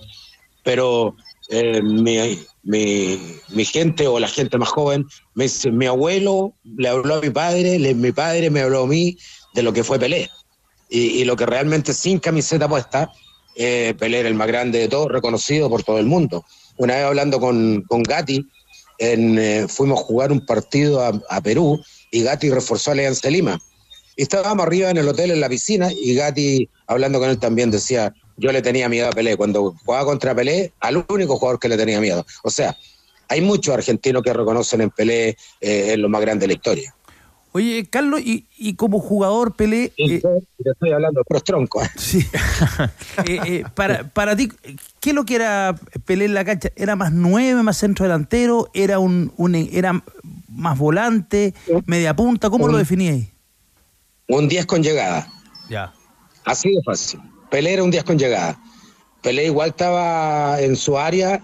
Pero eh, mi, mi, mi gente o la gente más joven me dice, mi abuelo le habló a mi padre, mi padre me habló a mí de lo que fue Pelé. Y, y lo que realmente sin camiseta puesta, eh, Pelé era el más grande de todos, reconocido por todo el mundo. Una vez hablando con, con Gatti, en, eh, fuimos a jugar un partido a, a Perú y Gatti reforzó a Alianza Lima. Estábamos arriba en el hotel, en la piscina, y Gatti, hablando con él también, decía, yo le tenía miedo a Pelé. Cuando jugaba contra Pelé, al único jugador que le tenía miedo. O sea, hay muchos argentinos que reconocen en Pelé eh, en lo más grande de la historia. Oye, Carlos, y, y como jugador Pelé... eh, Te estoy hablando de troncos. *laughs* Sí. *laughs* Eh, eh, para, para ti, ¿qué es lo que era Pelé en la cancha? ¿Era más nueve, más centro delantero? ¿Era un, un- era más volante, media punta? ¿Cómo lo definíais? Un 10 con llegada. Ya. Así de fácil. Pelé era un 10 con llegada. Pelé igual estaba en su área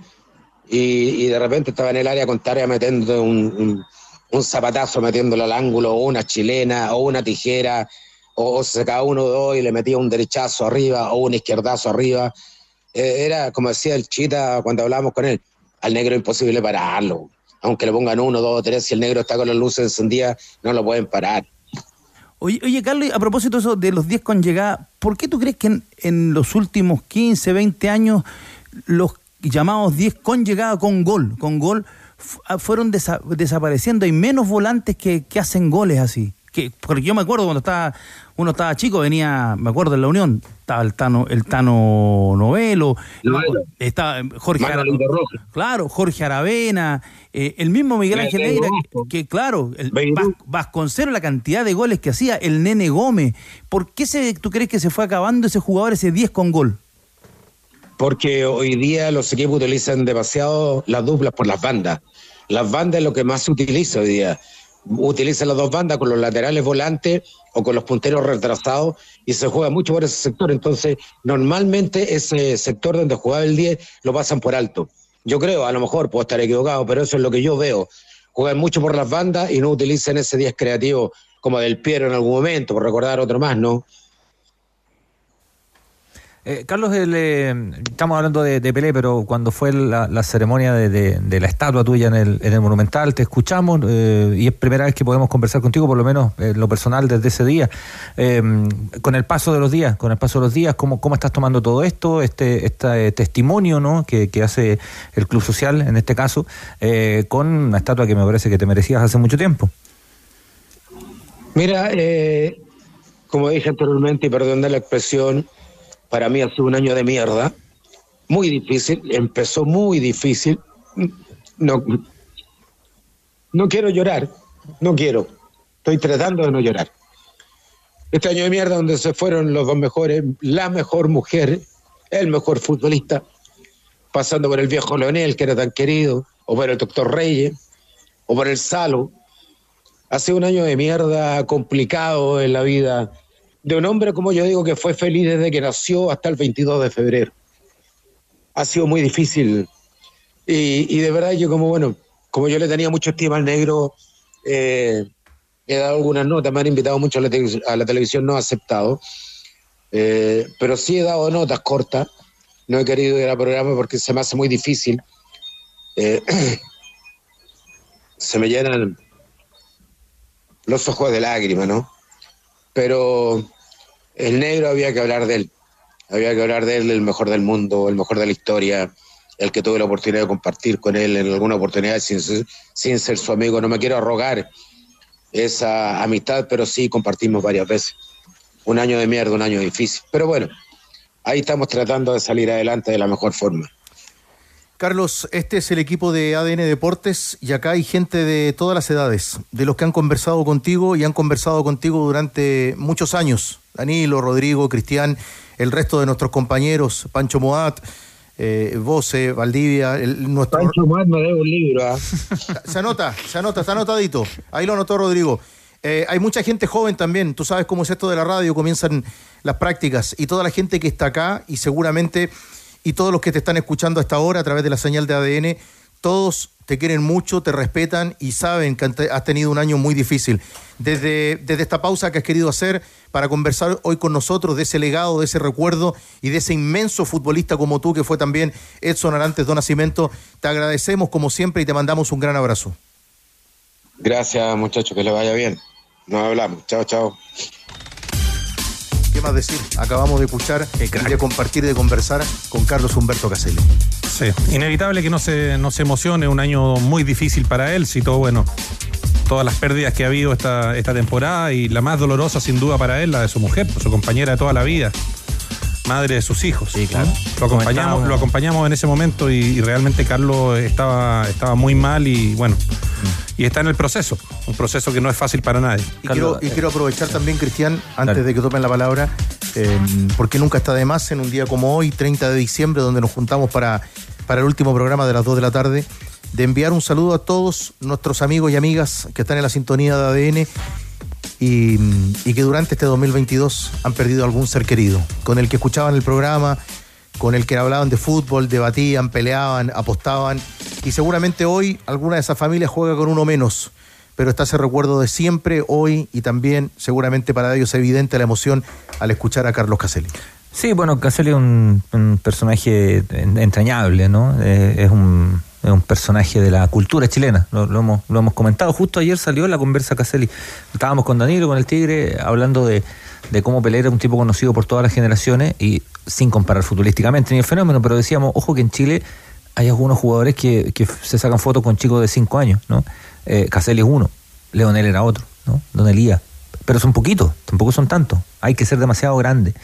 y, de repente estaba en el área contraria metiendo un, un, zapatazo, metiéndolo al ángulo, o una chilena, o una tijera, o, se sacaba uno o dos y le metía un derechazo arriba, o un izquierdazo arriba. Eh, era, como decía el Chita cuando hablábamos con él, al negro imposible pararlo. Aunque le pongan uno, dos o tres, si el negro está con las luces encendidas, no lo pueden parar. Oye, oye, Carlos, a propósito de, eso, de los 10 con llegada, ¿por qué tú crees que en, los últimos 15, 20 años los llamados 10 con llegada con gol, con gol, ah, fueron desapareciendo. Hay menos volantes que, hacen goles así. Que, porque yo me acuerdo cuando estaba, uno estaba chico, venía, me acuerdo en la Unión, estaba el Tano, el Tano Novelo, estaba Jorge Aravena, claro, Jorge Aravena, eh, el mismo Miguel Ángel Neira, que, claro, el Vasconcero, la cantidad de goles que hacía, el Nene Gómez. ¿Por qué se, tú crees que se fue acabando ese jugador, ese 10 con gol? porque hoy día los equipos utilizan demasiado las duplas por las bandas. Las bandas es lo que más se utiliza hoy día. Utilizan las dos bandas con los laterales volantes o con los punteros retrasados y se juega mucho por ese sector. Entonces, normalmente ese sector donde jugaba el 10 lo pasan por alto. Yo creo, a lo mejor puedo estar equivocado, pero eso es lo que yo veo. Juegan mucho por las bandas y no utilizan ese 10 creativo como del Piero en algún momento, por recordar otro más, ¿no? Eh, Carlos, eh, estamos hablando de, Pelé, pero cuando fue la, ceremonia de, la estatua tuya en el, Monumental, te escuchamos eh, y es primera vez que podemos conversar contigo, por lo menos en lo personal desde ese día. con el paso de los días, con el paso de los días, ¿cómo, cómo estás tomando todo esto, este, este testimonio ¿no? que, hace el Club Social, en este caso, con una estatua que me parece que te merecías hace mucho tiempo? Mira, como dije anteriormente, y perdón de la expresión, para mí ha sido un año de mierda, muy difícil, empezó muy difícil. No, no quiero llorar, no quiero, estoy tratando de no llorar. Este año de mierda donde se fueron los dos mejores, la mejor mujer, el mejor futbolista, pasando por el viejo Leonel, que era tan querido, o por el doctor Reyes, o por el Salo. Ha sido un año de mierda complicado en la vida de un hombre, como yo digo, que fue feliz desde que nació hasta el 22 de febrero. Ha sido muy difícil. Y, de verdad yo como, bueno, como yo le tenía mucho estima al negro, eh, he dado algunas notas, me han invitado mucho a la, televisión, no he aceptado. Eh, pero sí he dado notas cortas. No he querido ir al programa porque se me hace muy difícil. Eh, *clears throat* se me llenan los ojos de lágrimas, ¿no? Pero el negro había que hablar de él. Había que hablar de él, el mejor del mundo, el mejor de la historia, el que tuve la oportunidad de compartir con él en alguna oportunidad sin, sin ser su amigo. No me quiero arrogar esa amistad, pero sí compartimos varias veces. Un año de mierda, un año difícil. Pero bueno, ahí estamos tratando de salir adelante de la mejor forma. Carlos, este es el equipo de ADN Deportes y acá hay gente de todas las edades, de los que han conversado contigo y han conversado contigo durante muchos años. Danilo, Rodrigo, Cristian, el resto de nuestros compañeros, Pancho Moat, eh, Voce, Valdivia. nuestro... Pancho Moat me debe un libro. ¿ah? se anota, se anota, está anotadito. Ahí lo anotó Rodrigo. Eh, hay mucha gente joven también, tú sabes cómo es esto de la radio, comienzan las prácticas y toda la gente que está acá y seguramente y todos los que te están escuchando hasta ahora a través de la señal de ADN, todos te quieren mucho, te respetan y saben que has tenido un año muy difícil. Desde, desde esta pausa que has querido hacer para conversar hoy con nosotros de ese legado, de ese recuerdo y de ese inmenso futbolista como tú, que fue también Edson Arantes Don Nacimiento, te agradecemos como siempre y te mandamos un gran abrazo. Gracias muchachos, que les vaya bien. Nos hablamos. Chao, chao. ¿Qué más decir? Acabamos de escuchar y de compartir, de conversar con Carlos Humberto Caselli. Sí, inevitable que no se, no se emocione, un año muy difícil para él, si todo bueno, todas las pérdidas que ha habido esta, esta temporada y la más dolorosa sin duda para él, la de su mujer, su compañera de toda la vida madre de sus hijos. Sí, claro. Lo acompañamos, lo acompañamos en ese momento y, realmente Carlos estaba, estaba muy mal y bueno, y está en el proceso, un proceso que no es fácil para nadie. Y, quiero, y quiero, aprovechar también, Cristian, antes de que tomen la palabra, em, porque nunca está de más en un día como hoy, 30 de diciembre, donde nos juntamos para, para el último programa de las 2 de la tarde, de enviar un saludo a todos nuestros amigos y amigas que están en la sintonía de ADN y, que durante este 2022 han perdido algún ser querido, con el que escuchaban el programa, con el que hablaban de fútbol, debatían, peleaban, apostaban y seguramente hoy alguna de esas familias juega con uno menos. Pero está ese recuerdo de siempre, hoy y también seguramente para ellos es evidente la emoción al escuchar a Carlos Caselli. Sí, bueno, Caselli es un, personaje entrañable, ¿no? Eh, es, un, es, un, personaje de la cultura chilena, lo, hemos, lo hemos comentado. Justo ayer salió la conversa Caselli. Estábamos con Danilo, con el Tigre, hablando de, de cómo Pelé era un tipo conocido por todas las generaciones y sin comparar futbolísticamente ni el fenómeno, pero decíamos, ojo que en Chile hay algunos jugadores que, que se sacan fotos con chicos de 5 años, ¿no? Eh, Caselli es uno, Leonel era otro, ¿no? Don Elías. Pero son poquitos, tampoco son tantos. Hay que ser demasiado grande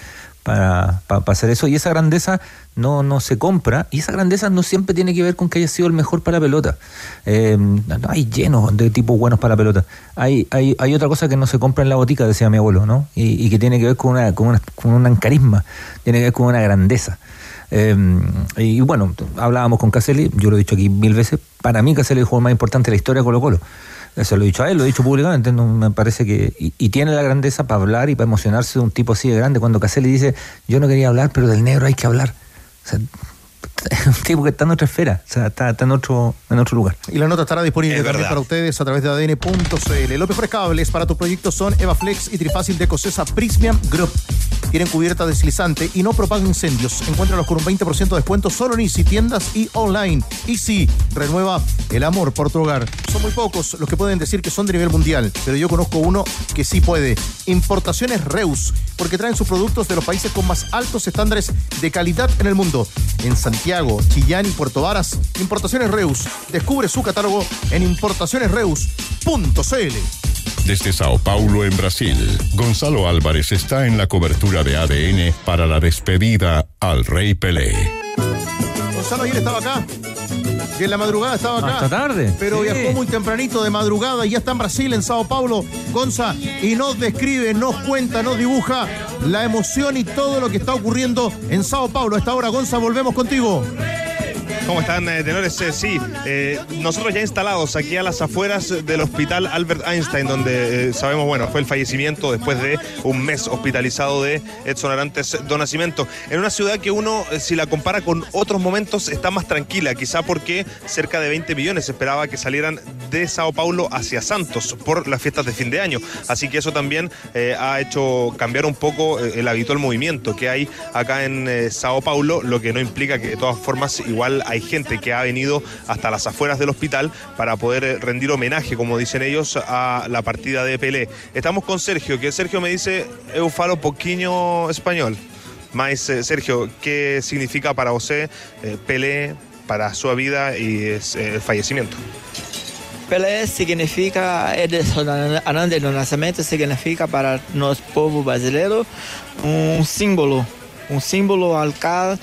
para, para, para, hacer eso. Y esa grandeza no, no se compra. Y esa grandeza no siempre tiene que ver con que haya sido el mejor para la pelota. Eh, no hay llenos de tipos buenos para la pelota. Hay, hay, hay otra cosa que no se compra en la botica, decía mi abuelo, ¿no? Y, y que tiene que ver con, una, con, una, con un carisma, tiene que ver con una grandeza. Eh, y bueno, hablábamos con Caselli, yo lo he dicho aquí mil veces, para mí Caselli es el jugador más importante de la historia de Colo Eso lo he dicho a él, lo he dicho públicamente, no, me parece que... Y, y, tiene la grandeza para hablar y para emocionarse de un tipo así de grande. Cuando Caselli dice, yo no quería hablar, pero del negro hay que hablar. O sea, *laughs* un tipo que está en otra esfera, o sea, está, está en, otro, en otro lugar. Y la nota estará disponible también para ustedes a través de ADN.cl. Los mejores cables para tus proyectos son EvaFlex y Trifácil de Ecosesa Prismian Group. Tienen cubierta deslizante y no propagan incendios. Encuéntralos con un 20% de descuento solo en Easy, tiendas y online. Easy, renueva el amor por tu hogar. Son muy pocos los que pueden decir que son de nivel mundial, pero yo conozco uno que sí puede. Importaciones Reus, porque traen sus productos de los países con más altos estándares de calidad en el mundo. En Santiago, Chillán y Puerto Varas, Importaciones Reus. Descubre su catálogo en importacionesreus.cl. Desde Sao Paulo, en Brasil, Gonzalo Álvarez está en la cobertura de ADN para la despedida al Rey Pelé. Gonzalo ayer estaba acá. Y en la madrugada estaba acá. Hasta tarde. Pero sí. viajó muy tempranito de madrugada y ya está en Brasil, en Sao Paulo, Gonza, y nos describe, nos cuenta, nos dibuja la emoción y todo lo que está ocurriendo en Sao Paulo. A esta hora, Gonza, volvemos contigo. ¿Cómo están, eh, tenores? Eh, sí, eh, nosotros ya instalados aquí a las afueras del hospital Albert Einstein, donde eh, sabemos, bueno, fue el fallecimiento después de un mes hospitalizado de Edson Arantes do. En una ciudad que uno, si la compara con otros momentos, está más tranquila, quizá porque cerca de 20 millones esperaba que salieran de Sao Paulo hacia Santos por las fiestas de fin de año. Así que eso también ha hecho cambiar un poco el habitual movimiento que hay acá en Sao Paulo, lo que no implica que de todas formas igual hay gente que ha venido hasta las afueras del hospital para poder rendir homenaje, como dicen ellos, a la partida de Pelé. Estamos con Sergio, que Sergio me dice, eu falo poquinho español. Mas, eh, Sergio, ¿qué significa para usted eh, Pelé, para su vida y eh, el fallecimiento? Pelé significa, Edson Arantes do Nascimento significa para nosso povo brasileiro um símbolo, um símbolo al qual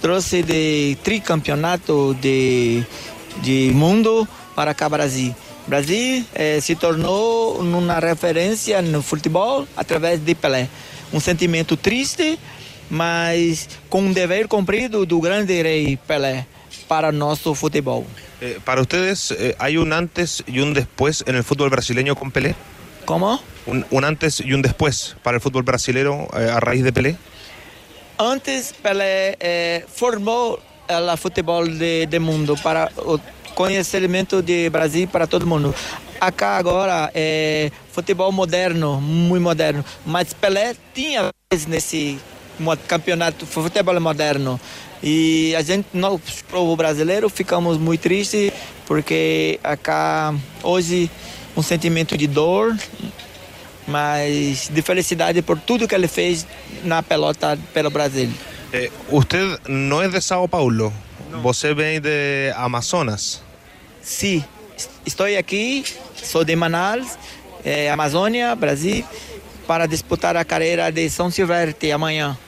trouxe de tricampeonato de, de mundo para cá Brasil. Brasil eh, se tornou uma referência no futebol através de Pelé. Um sentimento triste, mas com um dever cumprido do grande rei Pelé para nosso futebol. Eh, para ustedes, eh, ¿hay un antes y un después en el fútbol brasileño con Pelé? ¿Cómo? Un, un antes y un después para el fútbol brasileño a raíz de Pelé. Antes Pelé eh, formou o futebol de, de mundo para o conhecimento de Brasil para todo mundo. Acá agora é futebol moderno, muito moderno, mas Pelé tinha nesse campeonato futebol moderno. E a gente, nós, povo brasileiro, ficamos muito tristes porque acá hoje um sentimento de dor, mas de felicidade por tudo que ele fez na pelota pelo Brasil. Eh, usted no es de Sao Paulo, no. você vem de Amazonas. Sim, estou aqui, sou de Manaus, eh, Amazônia, Brasil, para disputar a carreira de São Silvestre amanhã.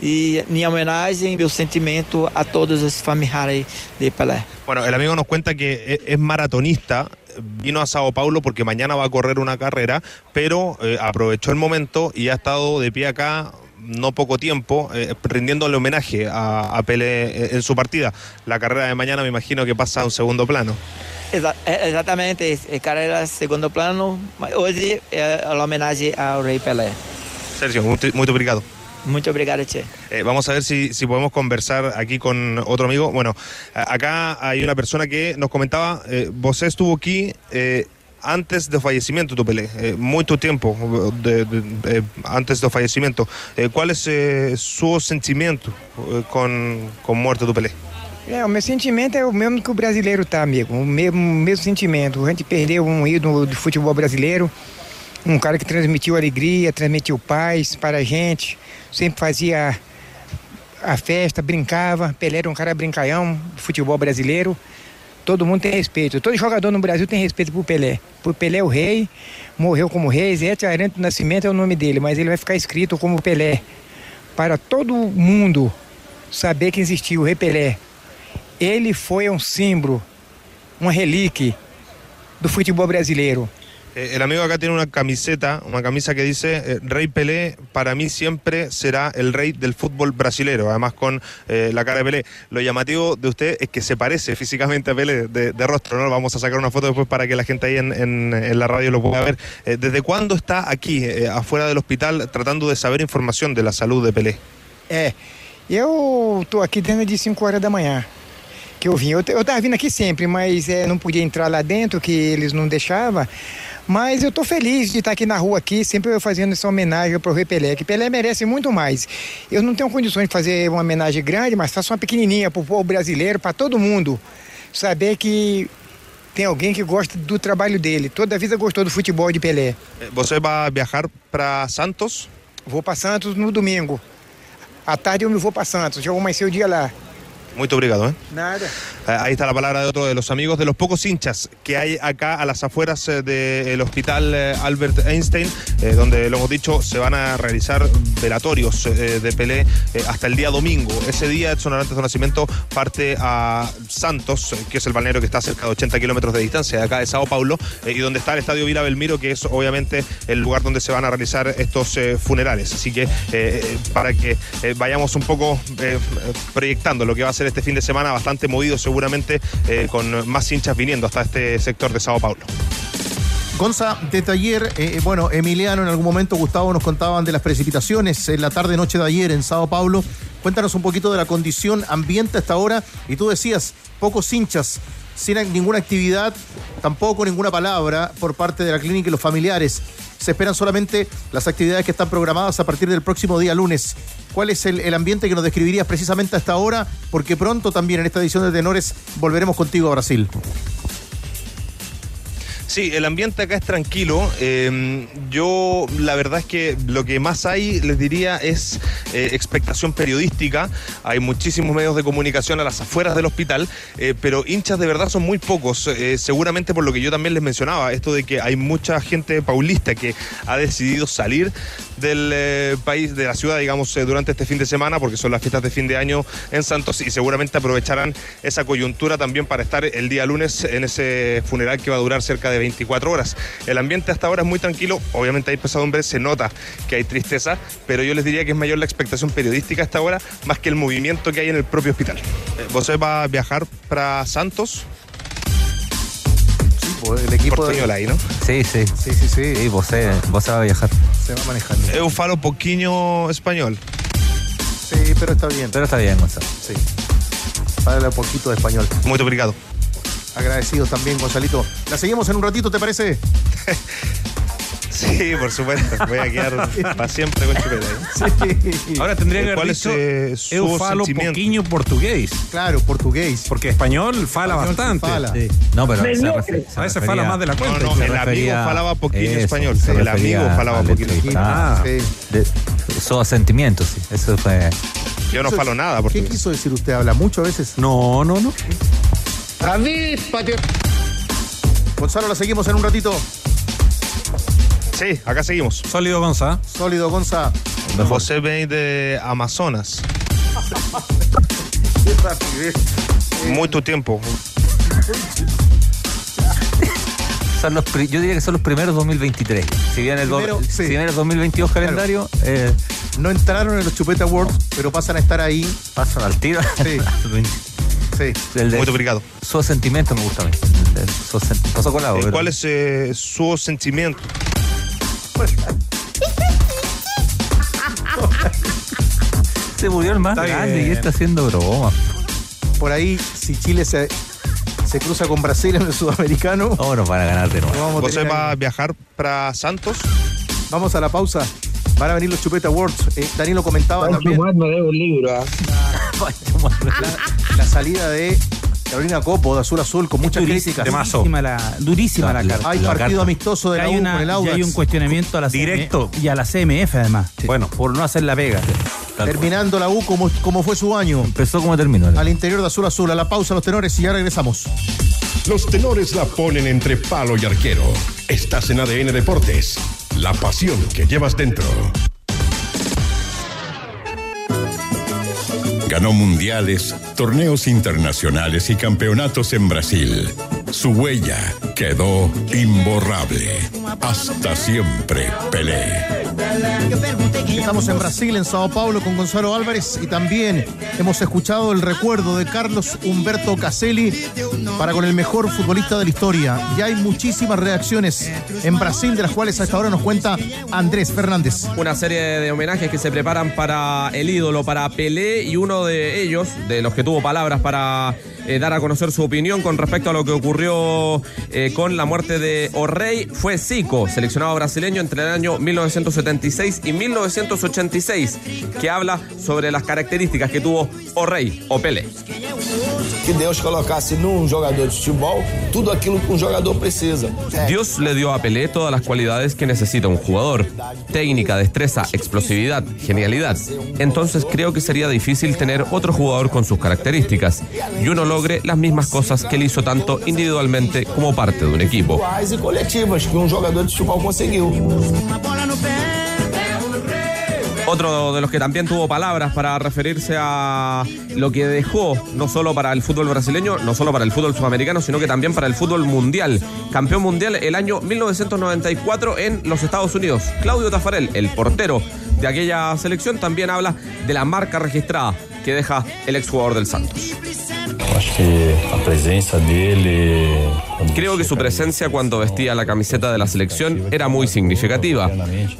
Y mi homenaje, mi sentimiento a todos los familiares de Pelé. Bueno, el amigo nos cuenta que es maratonista, vino a Sao Paulo porque mañana va a correr una carrera, pero eh, aprovechó el momento y ha estado de pie acá no poco tiempo eh, rindiéndole homenaje a, a Pelé en su partida. La carrera de mañana me imagino que pasa a un segundo plano. Exa exatamente, carrera segundo plano. Hoy el homenaje al Rey Pelé. Sergio, muy, muy obrigado. Muito obrigado, Che. Eh, vamos a ver si, si podemos conversar aquí con otro amigo. Bueno, a- acá hay una persona que nos comentaba, eh, vos estuvo aquí eh, antes do fallecimiento do Pelé, eh, muito tempo de, de, eh, antes do fallecimiento. Eh, qual é eh, seu sentimento eh, com, com a morte do Pelé? É, o meu sentimento é o mesmo que o brasileiro tá, amigo. O mesmo, mesmo sentimento. A gente perdeu um ídolo do futebol brasileiro, um cara que transmitiu alegria, transmitiu paz para a gente, sempre fazia a festa, brincava. Pelé era um cara brincalhão do futebol brasileiro. Todo mundo tem respeito. Todo jogador no Brasil tem respeito por Pelé. Por Pelé é o rei, morreu como rei. Zé Arantes do Nascimento é o nome dele, mas ele vai ficar escrito como Pelé. Para todo mundo saber que existiu o rei Pelé. Ele foi um símbolo, uma relíquia do futebol brasileiro. Eh, el amigo acá tiene una camiseta, una camisa que dice eh, Rey Pelé para mí siempre será el rey del fútbol brasilero, además con eh, la cara de Pelé. Lo llamativo de usted es que se parece *laughs* físicamente a Pelé de, de rostro, ¿no? Vamos a sacar una foto después para que la gente ahí en, en- en la radio lo pueda ver. Eh, ¿Desde cuándo está aquí, eh, afuera del hospital, tratando de saber información de la salud de Pelé? Eu tô aqui desde de 5 horas da manhã que eu vim. Eu, eu tava vindo aqui sempre, mas é, não podia entrar lá dentro, que eles não deixavam. Mas eu tô feliz de estar aqui na rua aqui, sempre eu fazendo essa homenagem pro Rei Pelé, que Pelé merece muito mais. Eu não tenho condições de fazer uma homenagem grande, mas faço uma pequenininha pro povo brasileiro, para todo mundo saber que tem alguém que gosta do trabalho dele. Toda a vida gostou do futebol de Pelé. Eh, ¿Você va a viajar para Santos? Vou para Santos no domingo. À tarde eu me vou para Santos, já vou mais o dia lá. Muito obrigado, ¿eh? Nada. Eh, Ahí está la palabra de otro de los amigos, de los pocos hinchas que hay acá a las afueras eh, del hospital eh, Albert Einstein, eh, donde lo hemos dicho, se van a realizar velatorios eh, de Pelé eh, hasta el día domingo. Ese día Edson Arantes de Nacimiento parte a Santos, que es el balneario que está a cerca de 80 kilómetros de distancia de acá de Sao Paulo, y donde está el Estadio Vila Belmiro, que es obviamente el lugar donde se van a realizar estos funerales. Así que para que vayamos un poco proyectando lo que va a ser este fin de semana, bastante movido seguramente, eh, con más hinchas viniendo hasta este sector de Sao Paulo. Gonza, desde ayer, eh, bueno, Emiliano, en algún momento Gustavo nos contaban de las precipitaciones en la tarde-noche de ayer en Sao Paulo. Cuéntanos un poquito de la condición ambiente hasta ahora. Y tú decías, pocos hinchas, sin ninguna actividad, tampoco ninguna palabra por parte de la clínica y los familiares. Se esperan solamente las actividades que están programadas a partir del próximo día lunes. ¿Cuál es el, ambiente que nos describirías precisamente hasta ahora? Porque pronto también en esta edición de Tenores volveremos contigo a Brasil. Sí, el ambiente acá es tranquilo. Eh, yo, la verdad es que lo que más hay, les diría, es eh, expectación periodística. Hay muchísimos medios de comunicación a las afueras del hospital, eh, pero hinchas de verdad son muy pocos. Eh, seguramente por lo que yo también les mencionaba, esto de que hay mucha gente paulista que ha decidido salir del país, de la ciudad, digamos, durante este fin de semana, porque son las fiestas de fin de año en Santos y seguramente aprovecharán esa coyuntura también para estar el día lunes en ese funeral que va a durar cerca de 24 horas. El ambiente hasta ahora es muy tranquilo, obviamente hay pesadumbre, se nota que hay tristeza, pero yo les diría que es mayor la expectación periodística hasta ahora, más que el movimiento que hay en el propio hospital. Eh, ¿Vos va a viajar para Santos? pues, el equipo de- ahí, ¿no? Sí, sí. Sí, sí, sí. Sí, vos, eh, vos va a viajar. Se va manejando. Es un falo poquinho español. Sí, pero está bien. Pero está bien, Gonzalo. Sí. Para un poquito de español. Muy obrigado. Agradecidos también, Gonzalito. La seguimos en un ratito, ¿te parece? *laughs* Sí, por supuesto. Voy a quedar *laughs* para siempre con Chupeta. Sí. Ahora tendría que haber ¿Cuál dicho es, eh, su eu falo poquinho portugués. Claro, portugués. Porque español fala Español bastante. fala. Sí. No, pero se Mediocre. refe- se A veces fala más de la No, cuenta. no, se el amigo falaba poquillo eso, español. se El amigo falaba al poquillo entrevistado. Ah. Sí. Sos sentimientos, sí. Eso fue. Yo no Eso- falo nada ¿Qué portugués. quiso decir usted? ¿Habla mucho a veces? No, no, no. Avíspate. Gonzalo, la seguimos en un ratito. Sí, acá seguimos. Sólido Gonza. Sólido, Gonza. José viene de Amazonas. *laughs* Qué rapidez. Mucho tiempo. Son los yo diría que son los primeros 2023. Si bien el, do- Primero, sí. si bien el 2022 calendario, eh, No entraron en los Chupeta Awards, pero pasan a estar ahí. pasan al tiro. Sí. *laughs* Sí. El de Muy obrigado. su sentimiento me gusta a mí. El de su pasó con la Eh, obra. ¿Cuál es eh, su sentimiento? *laughs* Se murió el más Está grande bien. y está haciendo broma. Por ahí, si Chile se, se cruza con Brasil en el sudamericano. Oh, nos van a ganar de nuevo. Vamos a José tener va ahí- a viajar para Santos. Vamos a la pausa. Van a venir los Chupeta Awards. Eh, Danilo comentaba también me debe un libro. ¿ah? La, *laughs* la salida de Carolina Copo de Azul Azul con muchas críticas. Durísima la, durísima la, La- carta. Hay La partido carta. amistoso de la hay, U una- con el y Audax. hay un cuestionamiento a la CM Directo. y a la CMF además. Bueno. por no hacer la pega. Tal Terminando la U como, como fue su año. Empezó como terminó. Al interior de Azul Azul. A la pausa los tenores y ya regresamos. Los tenores la ponen entre palo y arquero. Estás en ADN Deportes. La pasión que llevas dentro. Ganó mundiales, torneos internacionales y campeonatos en Brasil. Su huella quedó imborrable. Hasta siempre, Pelé. Estamos en Brasil, en Sao Paulo, con Gonzalo Álvarez y también hemos escuchado el recuerdo de Carlos Humberto Caselli para con el mejor futbolista de la historia. Ya hay muchísimas reacciones en Brasil, de las cuales hasta ahora nos cuenta Andrés Fernández. Una serie de homenajes que se preparan para el ídolo, para Pelé, y uno de ellos, de los que tuvo palabras para eh, dar a conocer su opinión con respecto a lo que ocurrió eh, con la muerte de O'Rey, fue Zico, seleccionado brasileño entre el año 1976 y 1986, que habla sobre las características que tuvo O'Rey o Pelé. Que Deus colocasse num jogador de futebol tudo aquilo que um jogador precisa. Dios le dio a Pelé todas las cualidades que necesita un jugador. Técnica, destreza, explosividad, genialidad. Entonces creo que sería difícil tener otro jugador con sus características y uno logre las mismas cosas que él hizo tanto individualmente como parte de un equipo. Individuais e coletivas que um jogador de futebol conseguiu. Otro de los que también tuvo palabras para referirse a lo que dejó, no solo para el fútbol brasileño, no solo para el fútbol sudamericano, sino que también para el fútbol mundial. Campeón mundial el año 1994 en los Estados Unidos. Claudio Tafarel, el portero de aquella selección, también habla de la marca registrada que deja el exjugador del Santos. Dele. Creo que su presencia cuando vestía la camiseta de la selección era muy significativa,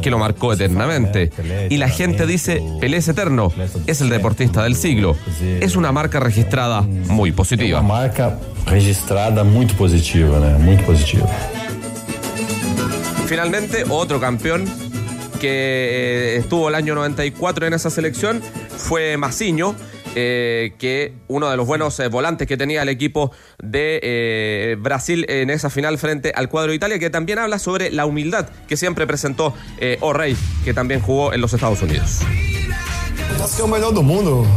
que lo marcó eternamente. Y la gente dice, Pelé es eterno, es el deportista del siglo. Es una marca registrada muy positiva. marca registrada muito positiva? Muito positiva. Finalmente, otro campeón que eh, estuvo el año 94 en esa selección fue Maciño. eh, que uno de los buenos eh, volantes que tenía el equipo de eh, Brasil en esa final frente al cuadro de Italia, que también habla sobre la humildad que siempre presentó eh, O'Reilly, que también jugó en los Estados Unidos.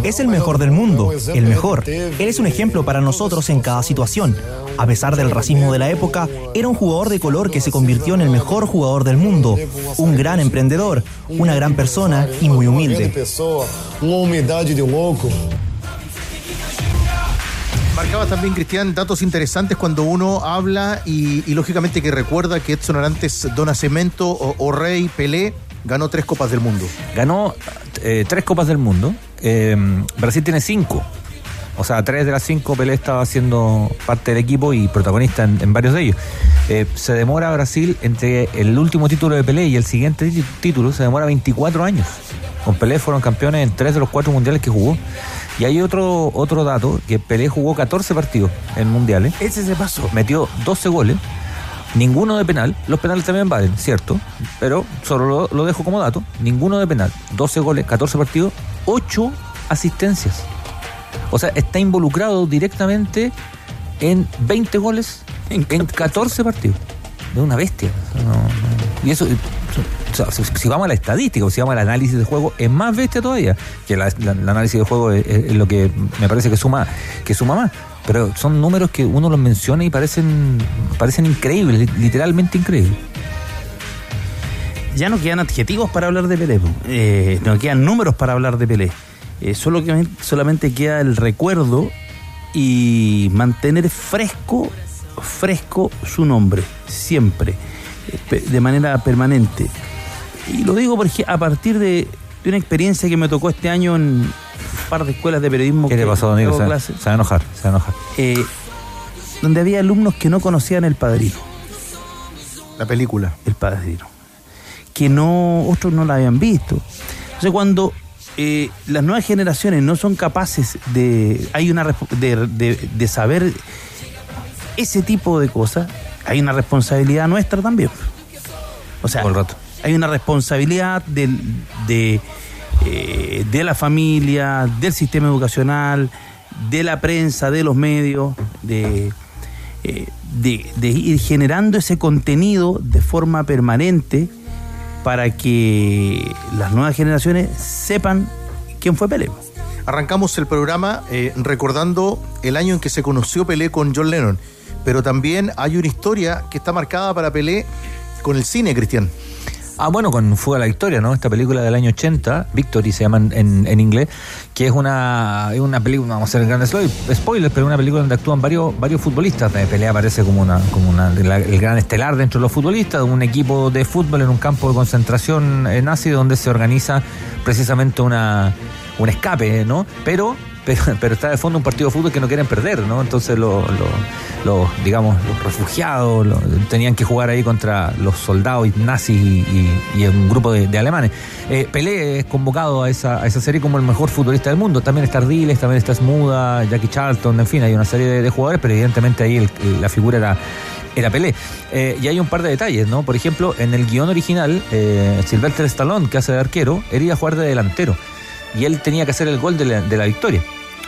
Es el mejor del mundo, el mejor. Él es un ejemplo para nosotros en cada situación. A pesar del racismo de la época, era un jugador de color que se convirtió en el mejor jugador del mundo, un gran emprendedor, una gran persona y muy humilde. Marcaba también, Cristian, datos interesantes cuando uno habla y, y lógicamente que recuerda que Edson Arantes, Don Cemento o, o Rey Pelé ganó tres Copas del Mundo. Ganó eh, tres Copas del Mundo. Eh, Brasil tiene cinco. O sea, tres de las cinco Pelé estaba siendo parte del equipo y protagonista en, en varios de ellos. Eh, se demora Brasil entre el último título de Pelé y el siguiente tí- título, se demora 24 años. Con Pelé fueron campeones en tres de los cuatro mundiales que jugó. Y hay otro, otro dato, que Pelé jugó 14 partidos en mundiales. Ese se pasó. Metió 12 goles, ninguno de penal. Los penales también valen, cierto, pero solo lo, lo dejo como dato. Ninguno de penal. 12 goles, 14 partidos, 8 asistencias. O sea, está involucrado directamente en 20 goles en 14 partidos. Es una bestia. No, no. Y eso, o sea, si, vamos a la estadística o si vamos al análisis de juego, es más bestia todavía. Que el análisis de juego es, es lo que me parece que suma, que suma más. Pero son números que uno los menciona y parecen, parecen increíbles, li- literalmente increíbles. Ya no quedan adjetivos para hablar de Pelé. Eh, no quedan números para hablar de Pelé. Eh, solo que, solamente queda el recuerdo y mantener fresco, fresco su nombre, siempre, eh, de manera permanente. Y lo digo porque a partir de, de una experiencia que me tocó este año en par de escuelas de periodismo. ¿Qué le que pasó, amigo? Se, clase, se va a enojar, se va a enojar. eh, donde había alumnos que no conocían el padrino. La película. El padrino. Que no, otros no la habían visto. Entonces cuando eh, las nuevas generaciones no son capaces de, hay una de, de- de saber ese tipo de cosas, hay una responsabilidad nuestra también. O sea, hay una responsabilidad del- de, eh, de la familia, del sistema educacional, de la prensa, de los medios, de, eh, de, de ir generando ese contenido de forma permanente para que las nuevas generaciones sepan quién fue Pelé. Arrancamos el programa eh, recordando el año en que se conoció Pelé con John Lennon, pero también hay una historia que está marcada para Pelé con el cine, Cristian. Ah, bueno, con Fuga a la Victoria, ¿no? Esta película del año 80, Victory se llama en, en inglés, que es una, una película, vamos a hacer grandes spoilers, pero una película donde actúan varios, varios futbolistas. De pelea aparece como una, como una, el gran estelar dentro de los futbolistas, un equipo de fútbol en un campo de concentración nazi donde se organiza precisamente una, un escape, ¿no? Pero, pero, pero está de fondo un partido de fútbol que no quieren perder, ¿no? Entonces los, los- los, digamos, los refugiados tenían que jugar ahí contra los soldados nazis y, y- y un grupo de, alemanes. Eh, Pelé es convocado a esa, serie como el mejor futbolista del mundo. También está Ardiles, también está Smuda, Jackie Charlton, en fin, hay una serie de, jugadores, pero evidentemente ahí el- la figura era era Pelé. Eh, y hay un par de detalles, ¿no? Por ejemplo, en el guion original, eh, Sylvester Stallone, que hace de arquero, él jugar de delantero. Y él tenía que hacer el gol de la, de la victoria.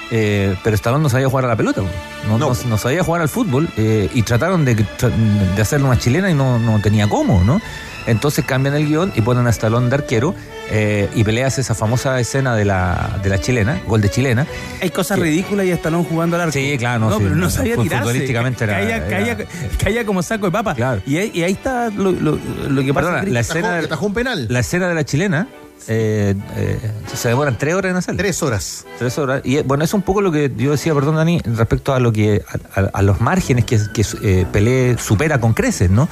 Eh, pero Stallone no sabía jugar a la pelota, no, no. no sabía jugar al fútbol eh, y trataron de, de hacerle una chilena y no, no tenía cómo, ¿no? Entonces cambian el guion y ponen a Stallone de arquero eh, y Pelé hace esa famosa escena de la, de la chilena, gol de chilena. Hay cosas ridículas y Stallone jugando al arco. Sí, claro, no, No, sí, pero no no, sabía tirarse. futbolísticamente era- caía, era- caía- caía como saco de papa. Y, ahí, y ahí está lo, lo- lo que pasa. Perdona, la escena, de- un penal. La escena de la chilena eh, eh, se demoran tres horas en hacerla. Tres horas. Tres horas. Y eh, bueno, es un poco lo que yo decía, perdón, Dani, respecto a lo que a, a- a los márgenes que, que eh, Pelé supera con creces, ¿no?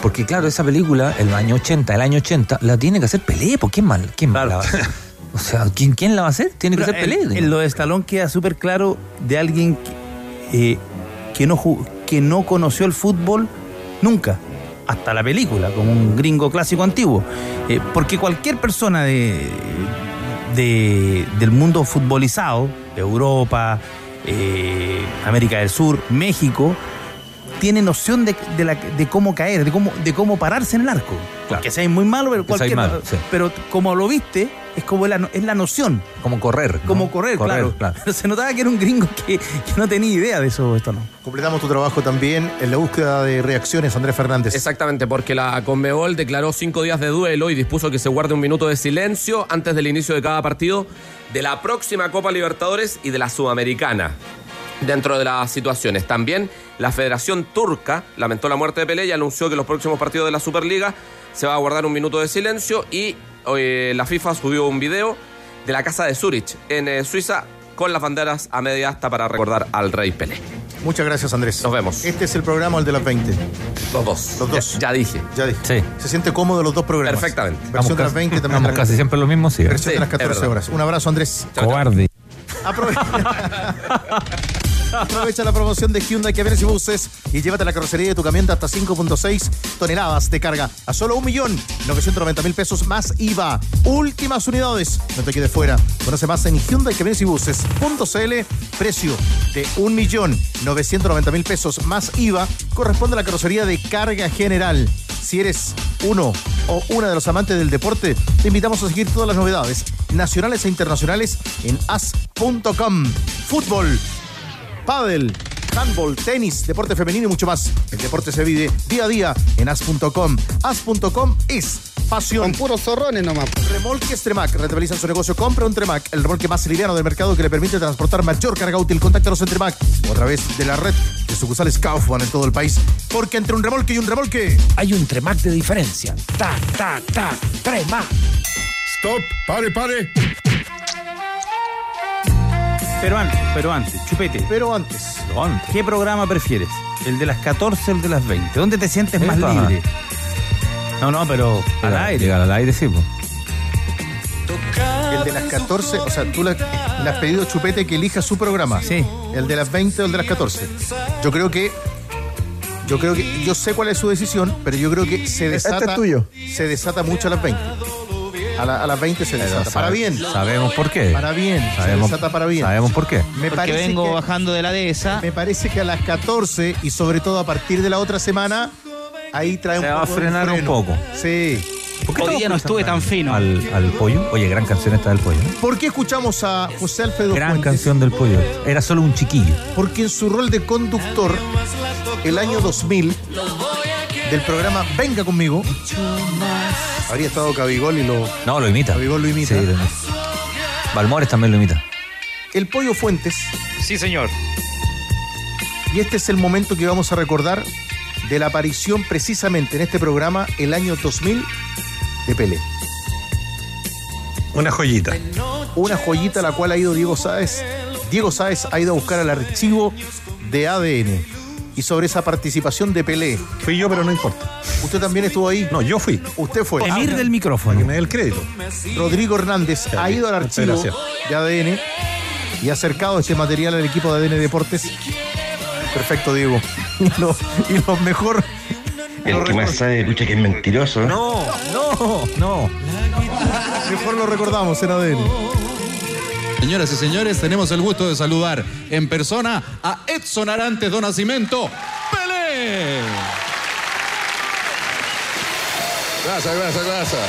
Porque claro, esa película, el año 80, el año 80, la tiene que hacer Pelé, ¿por qué mal? ¿Quién la va a hacer? *laughs* O sea, ¿quién, quién la va a hacer? Tiene que Pero ser Pelé. En, en lo de Stallone queda súper claro de alguien que, eh, que, no, ju- que no conoció el fútbol nunca, hasta la película, como un gringo clásico antiguo. Eh, porque cualquier persona de, de- del mundo futbolizado, Europa, eh, América del Sur, México, tiene noción de, de la- de cómo caer, de cómo, de cómo pararse en el arco. Que sea muy malo, pero Que seáis cualquier malo, sí. Pero como lo viste, es como la, es la noción. Como correr. ¿no? Como correr, Correr, claro. claro. Pero *laughs* se notaba que era un gringo que, que no tenía idea de eso, esto no. Completamos tu trabajo también en la búsqueda de reacciones, Andrés Fernández. Exactamente, porque la Conmebol declaró cinco días de duelo y dispuso que se guarde un minuto de silencio antes del inicio de cada partido de la próxima Copa Libertadores y de la Sudamericana. Dentro de las situaciones, también la Federación Turca lamentó la muerte de Pelé y anunció que los próximos partidos de la Superliga se va a guardar un minuto de silencio y eh, la FIFA subió un video de la casa de Zurich en eh, Suiza con las banderas a media asta para recordar al rey Pelé. Muchas gracias, Andrés. Nos vemos. Este es el programa, el de las 20. Los dos. Los dos. Ya, ya dije. Ya dije. Sí. Se siente cómodo los dos programas. Perfectamente. Versión de las 20 también. Vamos casi siempre lo mismo, sí. Versión de las Sí, es 14 verdad. horas. Un abrazo, Andrés. Cobarde. Aprovecha. *laughs* Aprovecha la promoción de Hyundai vienes y buses y llévate la carrocería de tu camión hasta 5.6 toneladas de carga a solo 1.990.000 pesos más IVA. Últimas unidades. No te quedes fuera. Conoce más en Hyundai vienes y buses.cl. Precio de 1.990.000 pesos más IVA corresponde a la carrocería de carga general. Si eres uno o una de los amantes del deporte, te invitamos a seguir todas las novedades nacionales e internacionales en as.com. Fútbol, pádel, handball, tenis, deporte femenino y mucho más. El deporte se vive día a día en as.com. As.com es pasión. Con puros zorrones nomás. Remolques Tremac. Rentabilizan su negocio. Compra un Tremac, el remolque más liviano del mercado que le permite transportar mayor carga útil. Contáctanos en Tremac o a través de la red de sucursales Kaufman en todo el país. Porque entre un remolque y un remolque... Hay un Tremac de diferencia. Ta, ta, ta, Tremac. Stop, pare, pare. Pero antes, pero antes, chupete. Pero antes. ¿Qué programa prefieres? ¿El de las 14 o el de las 20? ¿Dónde te sientes más Epa. libre? No, no, pero al aire. Llegar al aire, sí. pues. El de las 14, o sea, tú le, le has pedido a Chupete que elija su programa. Sí. El de las 20 o el de las 14. Yo creo que. Yo creo que. Yo sé cuál es su decisión, pero yo creo que se Este desata. es tuyo. Se desata mucho a las 20. A, la- a las 20 se desata. Para sabe- bien. Sabemos por qué. Para bien. Sabemos, se desata para bien. Sabemos por qué. Me Porque vengo que- bajando de la dehesa. Me parece que a las 14 y sobre todo a partir de la otra semana, ahí trae Se un va a poco frenar un poco. Sí. Hoy día no estuve tan fino. Al, al pollo. Oye, gran canción esta del pollo. ¿eh? ¿Por qué escuchamos a José Alfredo Gran Fuentes? canción del pollo. Era solo un chiquillo. Porque en su rol de conductor, el año 2000, del programa Venga conmigo, habría estado Cabigol y lo. No, lo imita. Cabigol lo imita. Sí, lo imita. Balmores también lo imita. El Pollo Fuentes. Sí, señor. Y este es el momento que vamos a recordar de la aparición precisamente en este programa el año 2000 de Pelé. Una joyita. Una joyita a la cual ha ido Diego Sáez. Diego Sáez ha ido a buscar al archivo de ADN. Y sobre esa participación de Pelé. Fui yo, pero no importa. ¿Usted también estuvo ahí? No, yo fui. Usted fue. Emir Ah, del micrófono. Que me dé el crédito. Rodrigo Hernández ha ido al archivo gracias. de ADN y ha acercado este material al equipo de ADN Deportes. Perfecto, Diego. *laughs* Y lo, y lo mejor. El lo que más sabe, lucha, que es mentiroso. No, no, no. mejor lo recordamos en ADN. Señoras y señores, tenemos el gusto de saludar en persona a Edson Arantes do Nascimento Pelé. Gracias, gracias, gracias.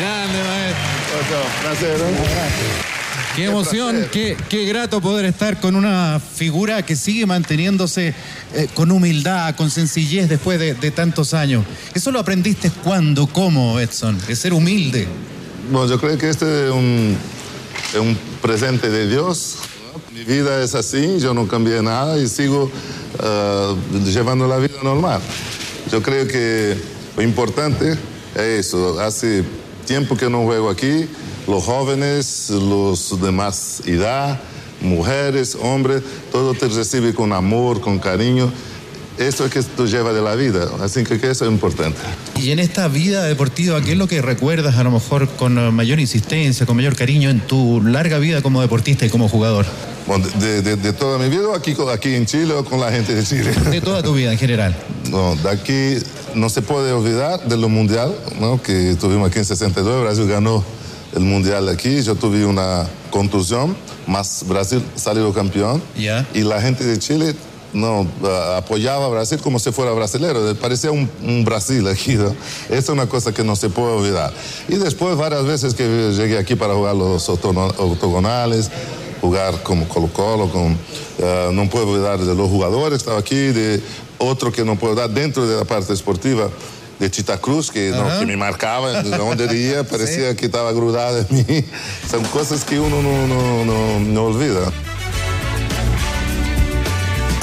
Grande, maestro. Placer, Qué emoción, qué, qué grato poder estar con una figura que sigue manteniéndose eh, con humildad, con sencillez después de, de tantos años. ¿Eso lo aprendiste cuándo, cómo, Edson? De ser humilde. Bueno, yo creo que este es un, es un presente de Dios. Mi vida es así, yo no cambié nada y sigo eh, llevando la vida normal. Yo creo que lo importante es eso. Hace tiempo que no juego aquí. Los jóvenes, los de más edad, mujeres, hombres, todo te recibe con amor, con cariño. Esto es que tú llevas de la vida. Así que, que eso es importante. Y en esta vida deportiva, ¿qué es lo que recuerdas a lo mejor con mayor insistencia, con mayor cariño en tu larga vida como deportista y como jugador? Bueno, de, de- de toda mi vida, aquí, con- aquí en Chile o con la gente de Chile. De toda tu vida en general. No, de aquí no se puede olvidar de lo mundial, ¿no? que tuvimos aquí en 62, Brasil ganó el mundial aquí, yo tuve una contusión, más Brasil salió campeón Ya. y la gente de Chile no ah, apoyaba a Brasil como si fuera brasilero, parecía un, un Brasil aquí. ¿no? Esa es una cosa que no se puede olvidar. Y después varias veces que llegué aquí para jugar los octogonales, jugar como Colo Colo, con, ah, no puedo olvidar de los jugadores que estaban aquí, de otro que no puedo dar dentro de la parte esportiva. De Chita Cruz, que, no, que me marcaba de donde iría, *laughs* parecía que estaba grudada en mí. Son cosas que uno no, no, no, no olvida.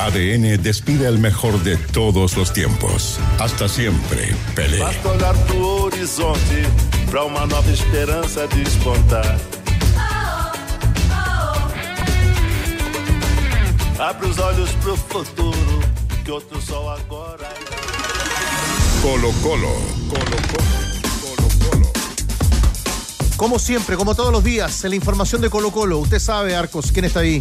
ADN despide el mejor de todos los tiempos. Hasta siempre, Pelé. Basta olhar pro horizonte pra uma nova esperança despontar. Abre os olhos pro futuro, que outro sol agora Colo Colo. Colo Colo. Como siempre, como todos los días, en la información de Colo Colo. Usted sabe, Arcos, quién está ahí.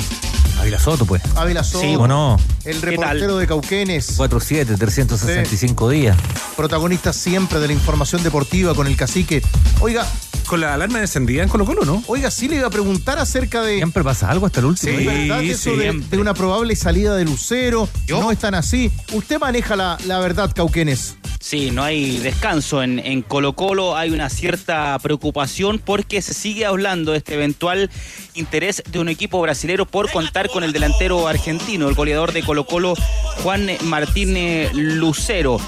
Ávila Soto, pues. Ávila Soto. Sí, ¿o no? El reportero de Cauquenes. 4-7, 365 días. Protagonista siempre de la información deportiva con el cacique. Oiga. Con la alarma encendida en Colo Colo, ¿no? Oiga, sí le iba a preguntar acerca de. Siempre pasa algo hasta el último. ¿Es verdad eso de, de una probable salida de Lucero? No es tan así. Usted maneja la, la verdad, Cauquenes. Sí, no hay descanso en, en Colo Colo, hay una cierta preocupación porque se sigue hablando de este eventual interés de un equipo brasilero por contar con el delantero argentino, el goleador de Colo Colo, Juan Martín eh, Lucero.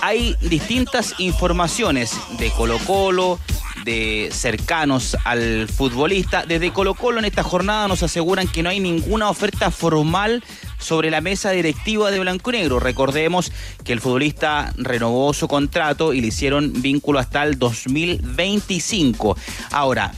Hay distintas informaciones de Colo Colo, de cercanos al futbolista. Desde Colo Colo en esta jornada nos aseguran que no hay ninguna oferta formal sobre la mesa directiva de Blanco y Negro. Recordemos que el futbolista renovó su contrato y le hicieron vínculo hasta el 2025. Ahora,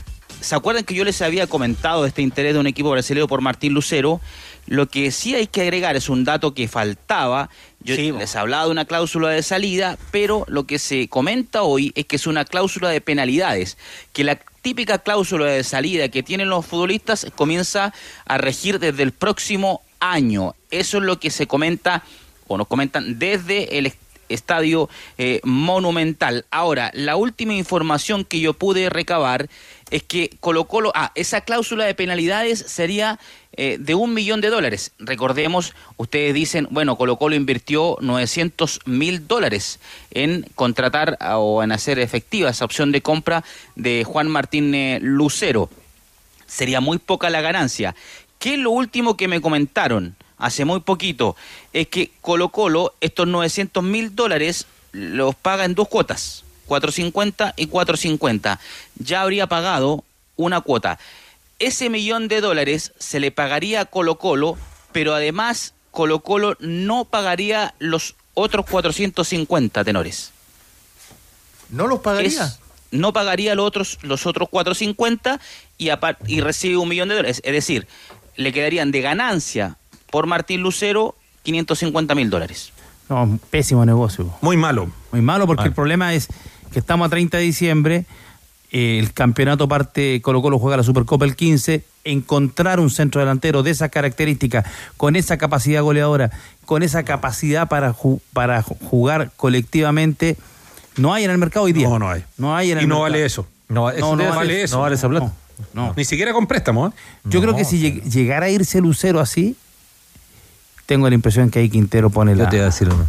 ¿se acuerdan que yo les había comentado este interés de un equipo brasileño por Martín Lucero? Lo que sí hay que agregar es un dato que faltaba. Yo les hablaba de una cláusula de salida, pero lo que se comenta hoy es que es una cláusula de penalidades, que la típica cláusula de salida que tienen los futbolistas comienza a regir desde el próximo año. Eso es lo que se comenta o nos comentan desde el estadio eh, monumental. Ahora, la última información que yo pude recabar es que Colo Colo, ah, esa cláusula de penalidades sería eh, de un millón de dólares. Recordemos, ustedes dicen, bueno, Colo Colo invirtió 900 mil dólares en contratar o en hacer efectiva esa opción de compra de Juan Martín eh, Lucero. Sería muy poca la ganancia. ¿Qué es lo último que me comentaron hace muy poquito? Es que Colo Colo estos 900 mil dólares los paga en dos cuotas. 450 y 450. Ya habría pagado una cuota. Ese millón de dólares se le pagaría a Colo Colo, pero además Colo Colo no pagaría los otros 450 tenores. ¿No los pagaría? Es- no pagaría los otros, los otros 450 y, y recibe un millón de dólares. Es decir, le quedarían de ganancia por Martín Lucero 550 mil dólares. No, un pésimo negocio. Muy malo. Muy malo porque el problema es que estamos a 30 de diciembre, eh, el campeonato parte, Colo Colo juega la Supercopa el 15, encontrar un centro delantero de esas características, con esa capacidad goleadora, con esa capacidad para, ju- para ju- jugar colectivamente, no hay en el mercado hoy día. No, no hay. No hay en el Y no mercado. vale eso. No, eso no no vale eso. no vale esa plata. No, Ni siquiera con préstamo. ¿eh? Yo creo que si lleg- llegara a irse Lucero así, tengo la impresión que ahí Quintero pone la... te iba a decir uno.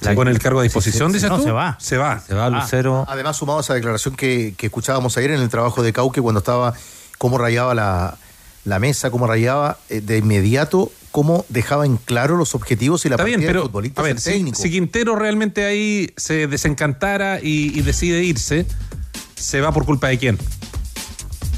¿Se pone el cargo a disposición, dices no, tú? se va. Se va. Se va Lucero. Además, sumado a esa declaración que, que escuchábamos ayer en el trabajo de Cauque, cuando estaba, cómo rayaba la, la mesa, cómo rayaba eh, de inmediato, cómo dejaba en claro los objetivos y la Está bien, partida del pero futbolista a ver, si, el técnico. si Quintero realmente ahí se desencantara y, y decide irse, ¿se va por culpa de quién?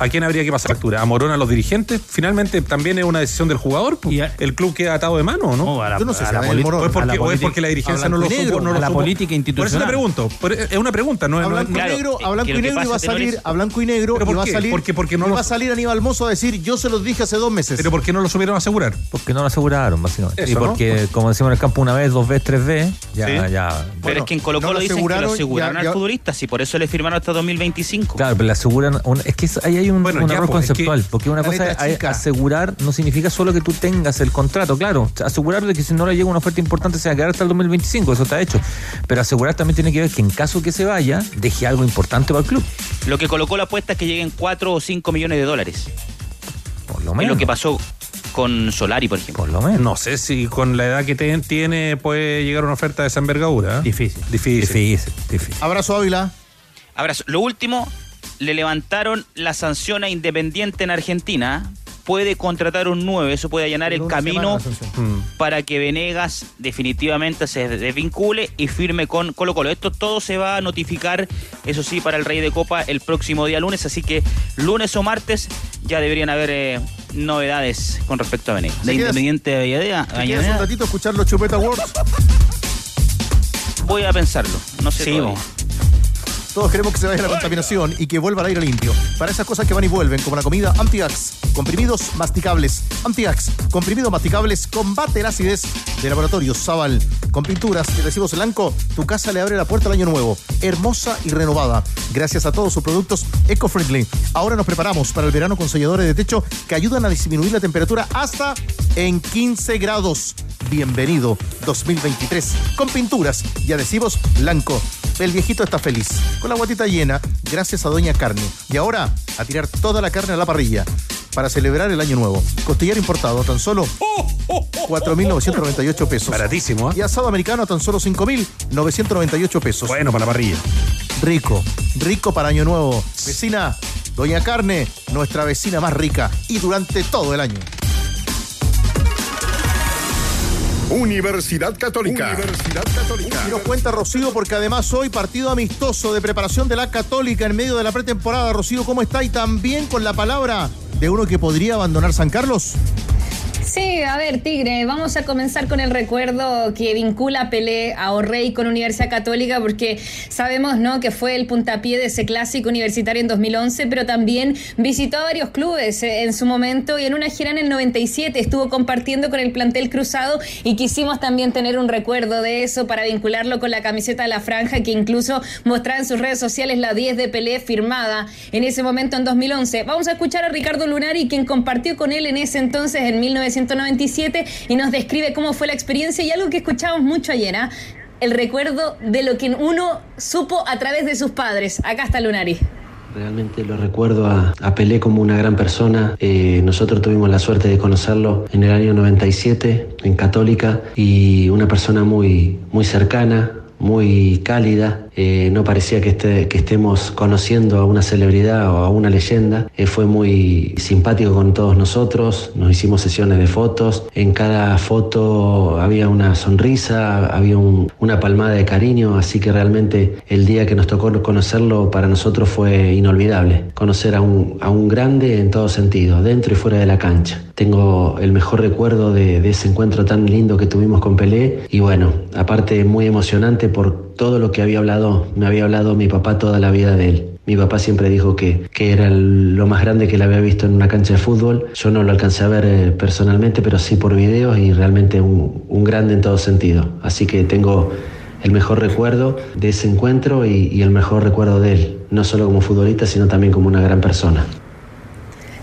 ¿A quién habría que pasar factura? ¿A Morón a los dirigentes? Finalmente también es una decisión del jugador. pues. ¿El club queda atado de mano o no? a la- Yo no sé a si la a Morón. ¿O es a porque, la o es porque la dirigencia a no lo y supo? no lo a la supo? política Por eso institucional. te pregunto. Por- Es una pregunta, no a es- no- blanco, no- y negro, a blanco y negro pasa, iba a salir, a blanco y negro ¿Pero por iba a qué? salir, Porque- porque no iba lo- a salir Aníbal Mozo a decir, yo se los dije hace dos meses. Pero ¿por qué no lo supieron asegurar? Porque no lo aseguraron, básicamente. Eso, y ¿no? porque, como decimos en el campo, una vez, dos veces, tres veces, ya, Sí. ya. Pero es que en Colo Colo lo dicen que lo aseguraron, al futbolista, y por eso le firmaron hasta 2025. Claro, pero le aseguran. es que ahí hay un, Bueno, un ya, error pues, es conceptual. que porque una cosa es chica. asegurar no significa solo que tú tengas el contrato, claro. Asegurar de que si no le llega una oferta importante se va a quedar hasta el 2025, eso está hecho. Pero asegurar también tiene que ver que en caso que se vaya, deje algo importante para el club. Lo que colocó la apuesta es que lleguen 4 o 5 millones de dólares. Por lo Es menos. lo que pasó con Solari, por ejemplo. Por lo menos. No sé si con la edad que te- tiene puede llegar una oferta de esa envergadura. ¿eh? Difícil. Difícil. Difícil, difícil. Abrazo Ávila. Abrazo. Lo último, le levantaron la sanción a Independiente en Argentina. Puede contratar un 9, eso puede allanar el camino. Mm. para que Venegas definitivamente se desvincule y firme con Colo Colo. Esto todo se va a notificar, eso sí, para el Rey de Copa el próximo día lunes, así que lunes o martes ya deberían haber eh, novedades con respecto a Venegas. ¿Te De Independiente de Avellaneda, ¿Te quedas un ratito escuchar los Chupeta Awards? voy a pensarlo, no sé Sí. Todos queremos que se vaya la contaminación y que vuelva al aire limpio. Para esas cosas que van y vuelven, como la comida Antiax, comprimidos masticables. Antiax, comprimidos masticables, combate la acidez de Laboratorio Zaval. Con pinturas y recibos blanco, tu casa le abre la puerta al año nuevo. Hermosa y renovada. Gracias a todos sus productos eco-friendly. Ahora nos preparamos para el verano con selladores de techo que ayudan a disminuir la temperatura hasta en 15 grados. Bienvenido 2023 con pinturas y adhesivos blanco. El viejito está feliz, con la guatita llena, gracias a Doña Carne. Y ahora, a tirar toda la carne a la parrilla para celebrar el año nuevo. Costillar importado a tan solo 4.998 pesos. Baratísimo, ¿eh? Y asado americano a tan solo 5.998 pesos. Bueno, para la parrilla. Rico, rico para Año Nuevo. Vecina, Doña Carne, nuestra vecina más rica y durante todo el año. Universidad Católica. Universidad Católica. Y nos cuenta Rocío, porque además hoy partido amistoso de preparación de la Católica en medio de la pretemporada. Rocío, ¿cómo está? Y también con la palabra de uno que podría abandonar San Carlos. Sí, a ver, Tigre, vamos a comenzar con el recuerdo que vincula a Pelé a Orrey con Universidad Católica, porque sabemos ¿no? que fue el puntapié de ese clásico universitario en 2011, pero también visitó a varios clubes eh, en su momento y en una gira en el 97 estuvo compartiendo con el plantel cruzado y quisimos también tener un recuerdo de eso para vincularlo con la camiseta de la franja que incluso mostraba en sus redes sociales la 10 de Pelé firmada en ese momento en 2011. Vamos a escuchar a Ricardo Lunari, quien compartió con él en ese entonces, en 1997, y nos describe cómo fue la experiencia y algo que escuchamos mucho ayer. ¿ah? el recuerdo de lo que uno supo a través de sus padres. Acá está Lunari. Realmente lo recuerdo a, a, Pelé como una gran persona. Eh, nosotros tuvimos la suerte de conocerlo en el año 97 en Católica y una persona muy, muy cercana, muy cálida. Eh, no parecía que, esté, que, estemos conociendo a una celebridad o a una leyenda. Eh, fue muy simpático con todos nosotros. Nos hicimos sesiones de fotos. En cada foto había una sonrisa, había un, una palmada de cariño. Así que realmente el día que nos tocó conocerlo para nosotros fue inolvidable. Conocer a un, a un grande en todo sentido, dentro y fuera de la cancha. Tengo el mejor recuerdo de, de ese encuentro tan lindo que tuvimos con Pelé. Y bueno, aparte muy emocionante por todo lo que había hablado, me había hablado mi papá toda la vida de él. Mi papá siempre dijo que, que era lo más grande que le había visto en una cancha de fútbol. Yo no lo alcancé a ver eh, personalmente, pero sí por videos y realmente un, un, grande en todo sentido. Así que tengo el mejor recuerdo de ese encuentro y, y el mejor recuerdo de él, no solo como futbolista, sino también como una gran persona.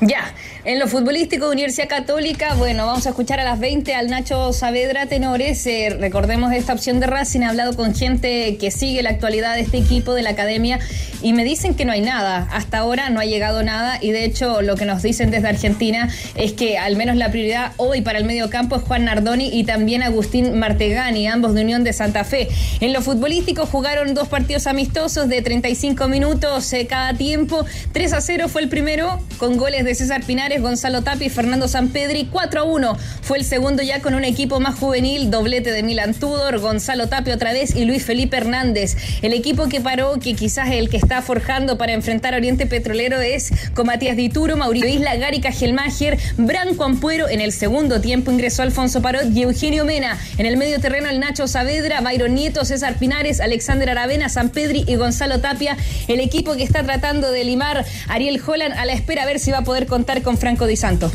Ya. En lo futbolístico de Universidad Católica, bueno, vamos a escuchar a las 20 al Nacho Saavedra Tenores. Eh, recordemos esta opción de Racing. He hablado con gente que sigue la actualidad de este equipo, de la academia, y me dicen que no hay nada. Hasta ahora no ha llegado nada, y de hecho, lo que nos dicen desde Argentina es que al menos la prioridad hoy para el medio campo es Juan Nardoni y también Agustín Martegani, ambos de Unión de Santa Fe. En lo futbolístico jugaron dos partidos amistosos de 35 minutos eh, cada tiempo. 3 a 0 fue el primero, con goles de César Pinares. Gonzalo Tapia y Fernando Sampedri. 4 a 1 fue el segundo ya con un equipo más juvenil, doblete de Milan Tudor, Gonzalo Tapia otra vez y Luis Felipe Hernández. El equipo que paró, que quizás el que está forjando para enfrentar a Oriente Petrolero es con Matías Dituro, Mauricio Isla, Gary Cajelmacher, Branco Ampuero. En el segundo tiempo ingresó Alfonso Parot y Eugenio Mena. En el medio terreno el Nacho Saavedra, Byron Nieto, César Pinares, Alexander Aravena, Sampedri y Gonzalo Tapia. El equipo que está tratando de limar Ariel Holland a la espera a ver si va a poder contar con Franco Di Santo.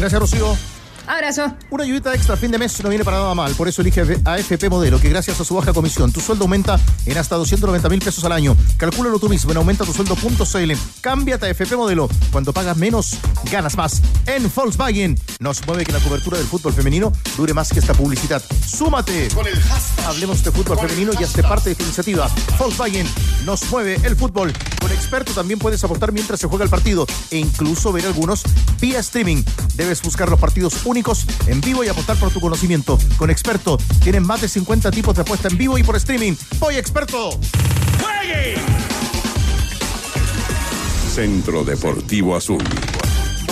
Gracias, Rocío. Abrazo. Una ayudita extra a fin de mes no viene para nada mal. Por eso elige AFP Modelo, que gracias a su baja comisión, tu sueldo aumenta en hasta 290 mil pesos al año. Calcúlalo tú mismo en aumenta tu sueldo.cl. Cámbiate a AFP Modelo. Cuando pagas menos, ganas más. En Volkswagen nos mueve que la cobertura del fútbol femenino dure más que esta publicidad. Súmate. Con el hashtag. Hablemos de fútbol femenino y hazte parte de esta iniciativa. Volkswagen nos mueve el fútbol. Con experto también puedes apostar mientras se juega el partido e incluso ver algunos vía streaming. Debes buscar los partidos únicos en vivo y apostar por tu conocimiento. Con Experto tienen más de 50 tipos de apuesta en vivo y por streaming. ¡Voy Experto! ¡Juegue! Centro Deportivo Azul.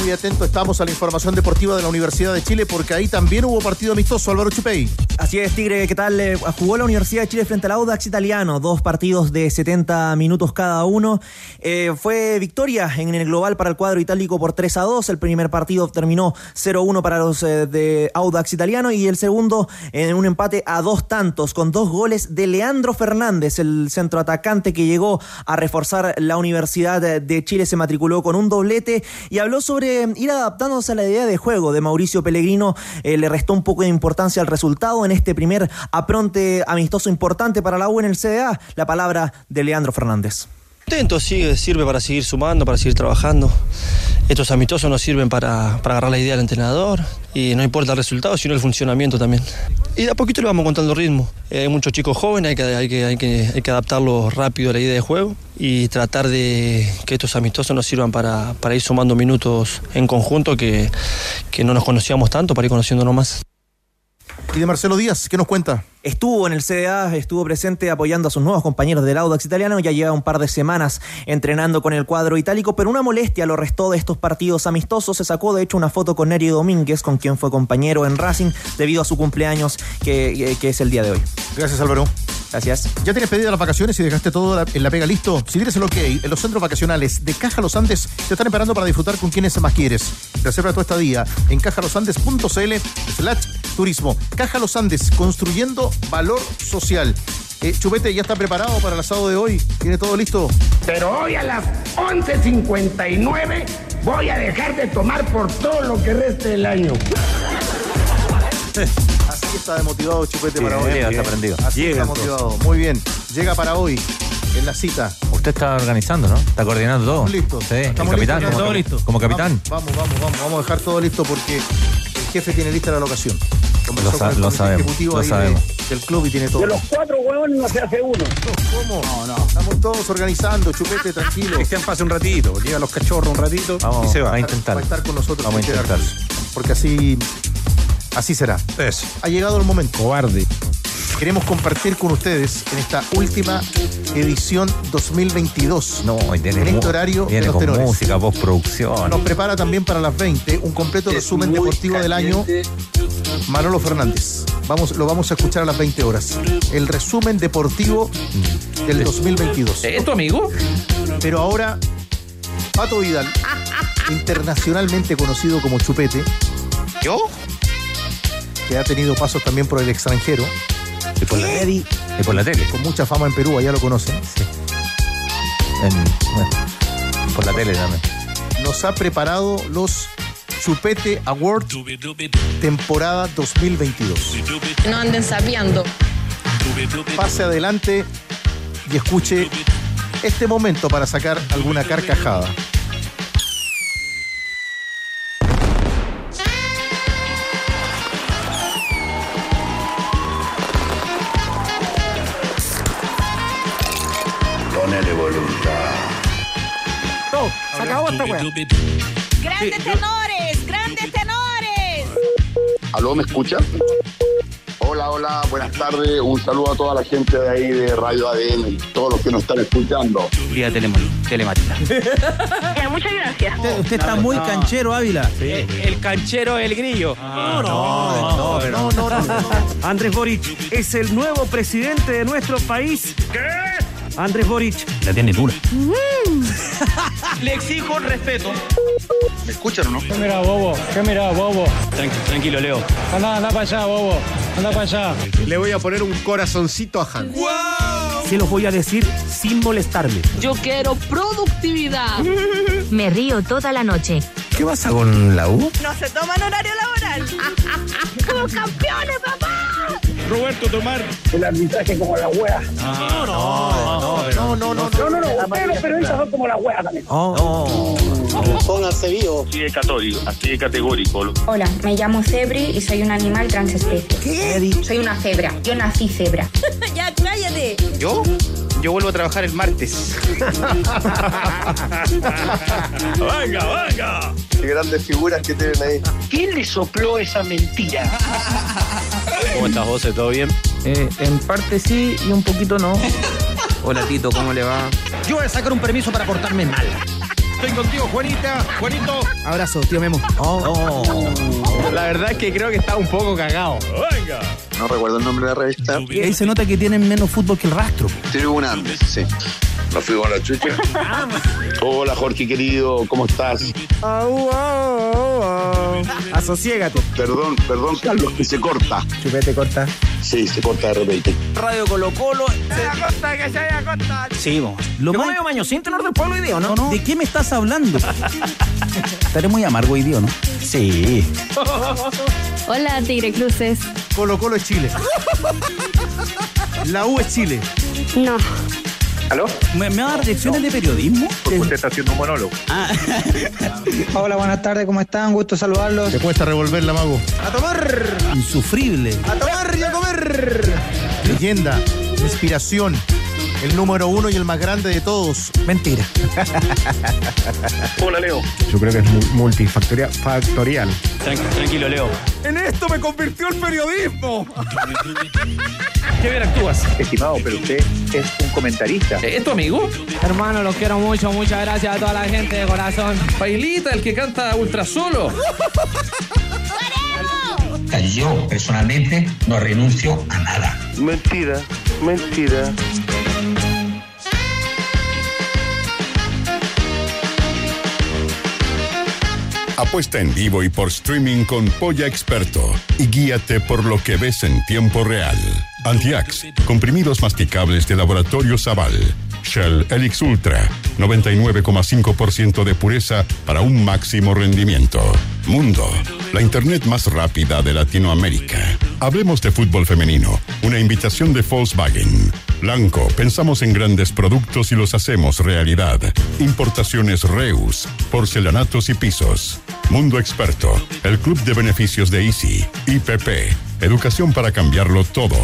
Muy atento estamos a la información deportiva de la Universidad de Chile porque ahí también hubo partido amistoso, Álvaro Chupey. Así es, Tigre, ¿qué tal? Eh, jugó la Universidad de Chile frente al Audax italiano, dos partidos de 70 minutos cada uno. Eh, fue victoria en el global para el cuadro itálico por 3 a 2. El primer partido terminó 0-1 para los eh, de Audax italiano y el segundo en un empate a dos tantos con dos goles de Leandro Fernández, el centro atacante que llegó a reforzar la Universidad de Chile, se matriculó con un doblete y habló sobre ir adaptándose a la idea de juego de Mauricio Pellegrino. Le restó un poco de importancia al resultado este primer apronte amistoso importante para la U en el CDA. La palabra de Leandro Fernández. Contento, sí, sirve para seguir sumando, para seguir trabajando. Estos amistosos nos sirven para, para, agarrar la idea del entrenador y no importa el resultado, sino el funcionamiento también. Y de a poquito le vamos contando ritmo. Eh, hay muchos chicos jóvenes, hay que, hay, que, hay, que, hay que adaptarlos rápido a la idea de juego y tratar de que estos amistosos nos sirvan para, para ir sumando minutos en conjunto que, que no nos conocíamos tanto, para ir conociéndonos más. Y de Marcelo Díaz, ¿qué nos cuenta? Estuvo en el CDA, estuvo presente apoyando a sus nuevos compañeros del Audax italiano, ya lleva un par de semanas entrenando con el cuadro itálico, pero una molestia lo restó de estos partidos amistosos. Se sacó de hecho una foto con Neri Domínguez, con quien fue compañero en Racing, debido a su cumpleaños, que, que es el día de hoy. Gracias, Álvaro. Gracias. ¿Ya tienes pedido las vacaciones y dejaste todo en la pega listo? Si tienes el ok, en los centros vacacionales de Caja Los Andes te están esperando para disfrutar con quienes más quieres. Reserva tu estadía en cajalosandes.cl slash turismo. Caja Los Andes, construyendo valor social. Eh, Chupete, ¿ya está preparado para el asado de hoy? ¿Tiene todo listo? Pero hoy a las 11.59 voy a dejar de tomar por todo lo que reste del año. *laughs* Está demotivado Chupete para hoy. Llega, está prendido. Así Llega, está motivado. Muy bien. Llega para hoy en la cita. Usted está organizando, ¿no? Está coordinando todo. Estamos listos. Sí, el Estamos capitán. listos, como, todo listo. como capitán. Vamos, vamos, vamos. Vamos a dejar todo listo porque el jefe tiene lista la locación. Conversó Lo sa- con el lo comité sabemos, ejecutivo lo de- sabemos. del club y tiene todo. De los cuatro huevones no se hace uno. ¿Cómo? No, no. Estamos todos organizando, chupete, tranquilo. Cristian pase un ratito, lleva los cachorros un ratito Vamos y se va. a intentar. Va a estar con nosotros. Vamos a intentar. Porque así, así será. Eso. Ha llegado el momento. Cobarde. Queremos compartir con ustedes en esta última edición 2022. No, en este horario de viene los con tenores. música, postproducción. Nos prepara también para las 20 un completo resumen deportivo del año Manolo Fernández. Vamos, lo vamos a escuchar a las 20 horas. El resumen deportivo del 2022. ¿Es tu amigo? Pero ahora, Pato Vidal, *laughs* internacionalmente conocido como Chupete. ¿Yo? Que ha tenido pasos también por el extranjero. Y por la, y por la tele. Con mucha fama en Perú, allá lo conocen. En- bueno, por la tele también. Nos ha preparado los Chupete Award temporada 2022. No anden sapeando. Pase adelante y escuche este momento para sacar alguna carcajada. Se acabó esta weá. Grandes tenores, grandes tenores. ¿Aló, me escucha? Hola, hola, buenas tardes. Un saludo a toda la gente de ahí de Radio ADN y todos los que nos están escuchando. Vía telemática. muchas gracias. Usted está muy canchero, Ávila. El canchero, el grillo. No, no, no, no, Andrés Boric es el nuevo presidente de nuestro país. ¿Qué? Andrés Boric. La tiene dura. *laughs* Le exijo respeto. ¿Me escuchan o no? ¿Qué mira, bobo? ¿Qué mira, bobo? tranquilo, Leo. Anda, anda para allá, bobo. Anda para allá. Le voy a poner un corazoncito a Hans. Se los voy a decir sin molestarme. Yo quiero productividad. *laughs* Me río toda la noche. ¿Qué pasa con la U? No se toman horario laboral. *laughs* ¡Somos campeones, papá! Roberto Tomar. El arbitraje como la wea. No, no, no, no, no. No, no, no. Ustedes los periodistas son como la wea también. Pónganse vivos. Así de católico, así de categórico. Hola, me llamo Cebri y soy un animal transespecie. ¿Qué? Soy una cebra. Yo nací cebra. *laughs* ya, cállate. ¿Yo? Yo vuelvo a trabajar el martes. *laughs* venga, venga. Qué grandes figuras que tienen ahí. ¿Quién le sopló esa mentira? ¿Cómo estás, José? ¿Todo bien? Eh, en parte sí y un poquito no. Hola Tito, ¿cómo le va? Yo voy a sacar un permiso para portarme mal. Estoy contigo, Juanita. Juanito. Abrazo, tío Memo. La verdad es que creo que está un poco cagado. Venga. No recuerdo el nombre de la revista. Ahí se nota que tienen menos fútbol que el rastro. Tribuna Andes, sí. Nos fuimos a la chucha. Hola, Jorge querido, ¿cómo estás? Asociégate. Perdón, perdón, Carlos, que se corta. Chupete corta. Sí, se corta de repente. Radio Colo Colo. costa, que se haya costa. Sí, vos. Lo más... medio maño sin tenor del pueblo hoy día, ¿no? No, ¿De qué me estás hablando? Estaré muy amargo hoy día, ¿no? Sí. *laughs* Hola, Tigre Cruces. Colo Colo es Chile. La U es Chile. No. ¿Aló? ¿Me, me va a dar lecciones de periodismo? Usted está haciendo un monólogo. *laughs* Hola, buenas tardes, ¿cómo están? Gusto saludarlos. Te cuesta revolverla, mago. A tomar. Insufrible. A tomar y a comer. Leyenda, inspiración, el número uno y el más grande de todos. Mentira. Hola, Leo. Yo creo que es mu- multifactorial. Factorial. tranquilo, Leo. En esto me convirtió el periodismo. Qué bien actúas. Estimado, pero usted es un comentarista. ¿Es tu amigo? Hermano, los quiero mucho. Muchas gracias a toda la gente de corazón. Bailita, el que canta ultra solo. Yo, personalmente, no renuncio a nada. Mentira, mentira. Apuesta en vivo y por streaming con Polla Experto y guíate por lo que ves en tiempo real. Antiax, comprimidos masticables de laboratorio Zaval. Shell Elix Ultra, 99,5% de pureza para un máximo rendimiento. Mundo, la internet más rápida de Latinoamérica. Hablemos de fútbol femenino, una invitación de Volkswagen. Blanco, pensamos en grandes productos y los hacemos realidad. Importaciones Reus, porcelanatos y pisos. Mundo Experto, el club de beneficios de Easy. IPP, educación para cambiarlo todo.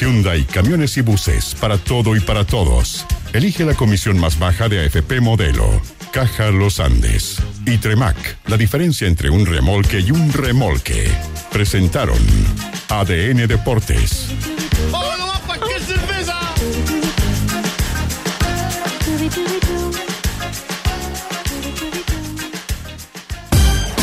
Hyundai Camiones y Buses, para todo y para todos. Elige la comisión más baja de AFP Modelo. Caja Los Andes. Y Tremac, la diferencia entre un remolque y un remolque. Presentaron ADN Deportes.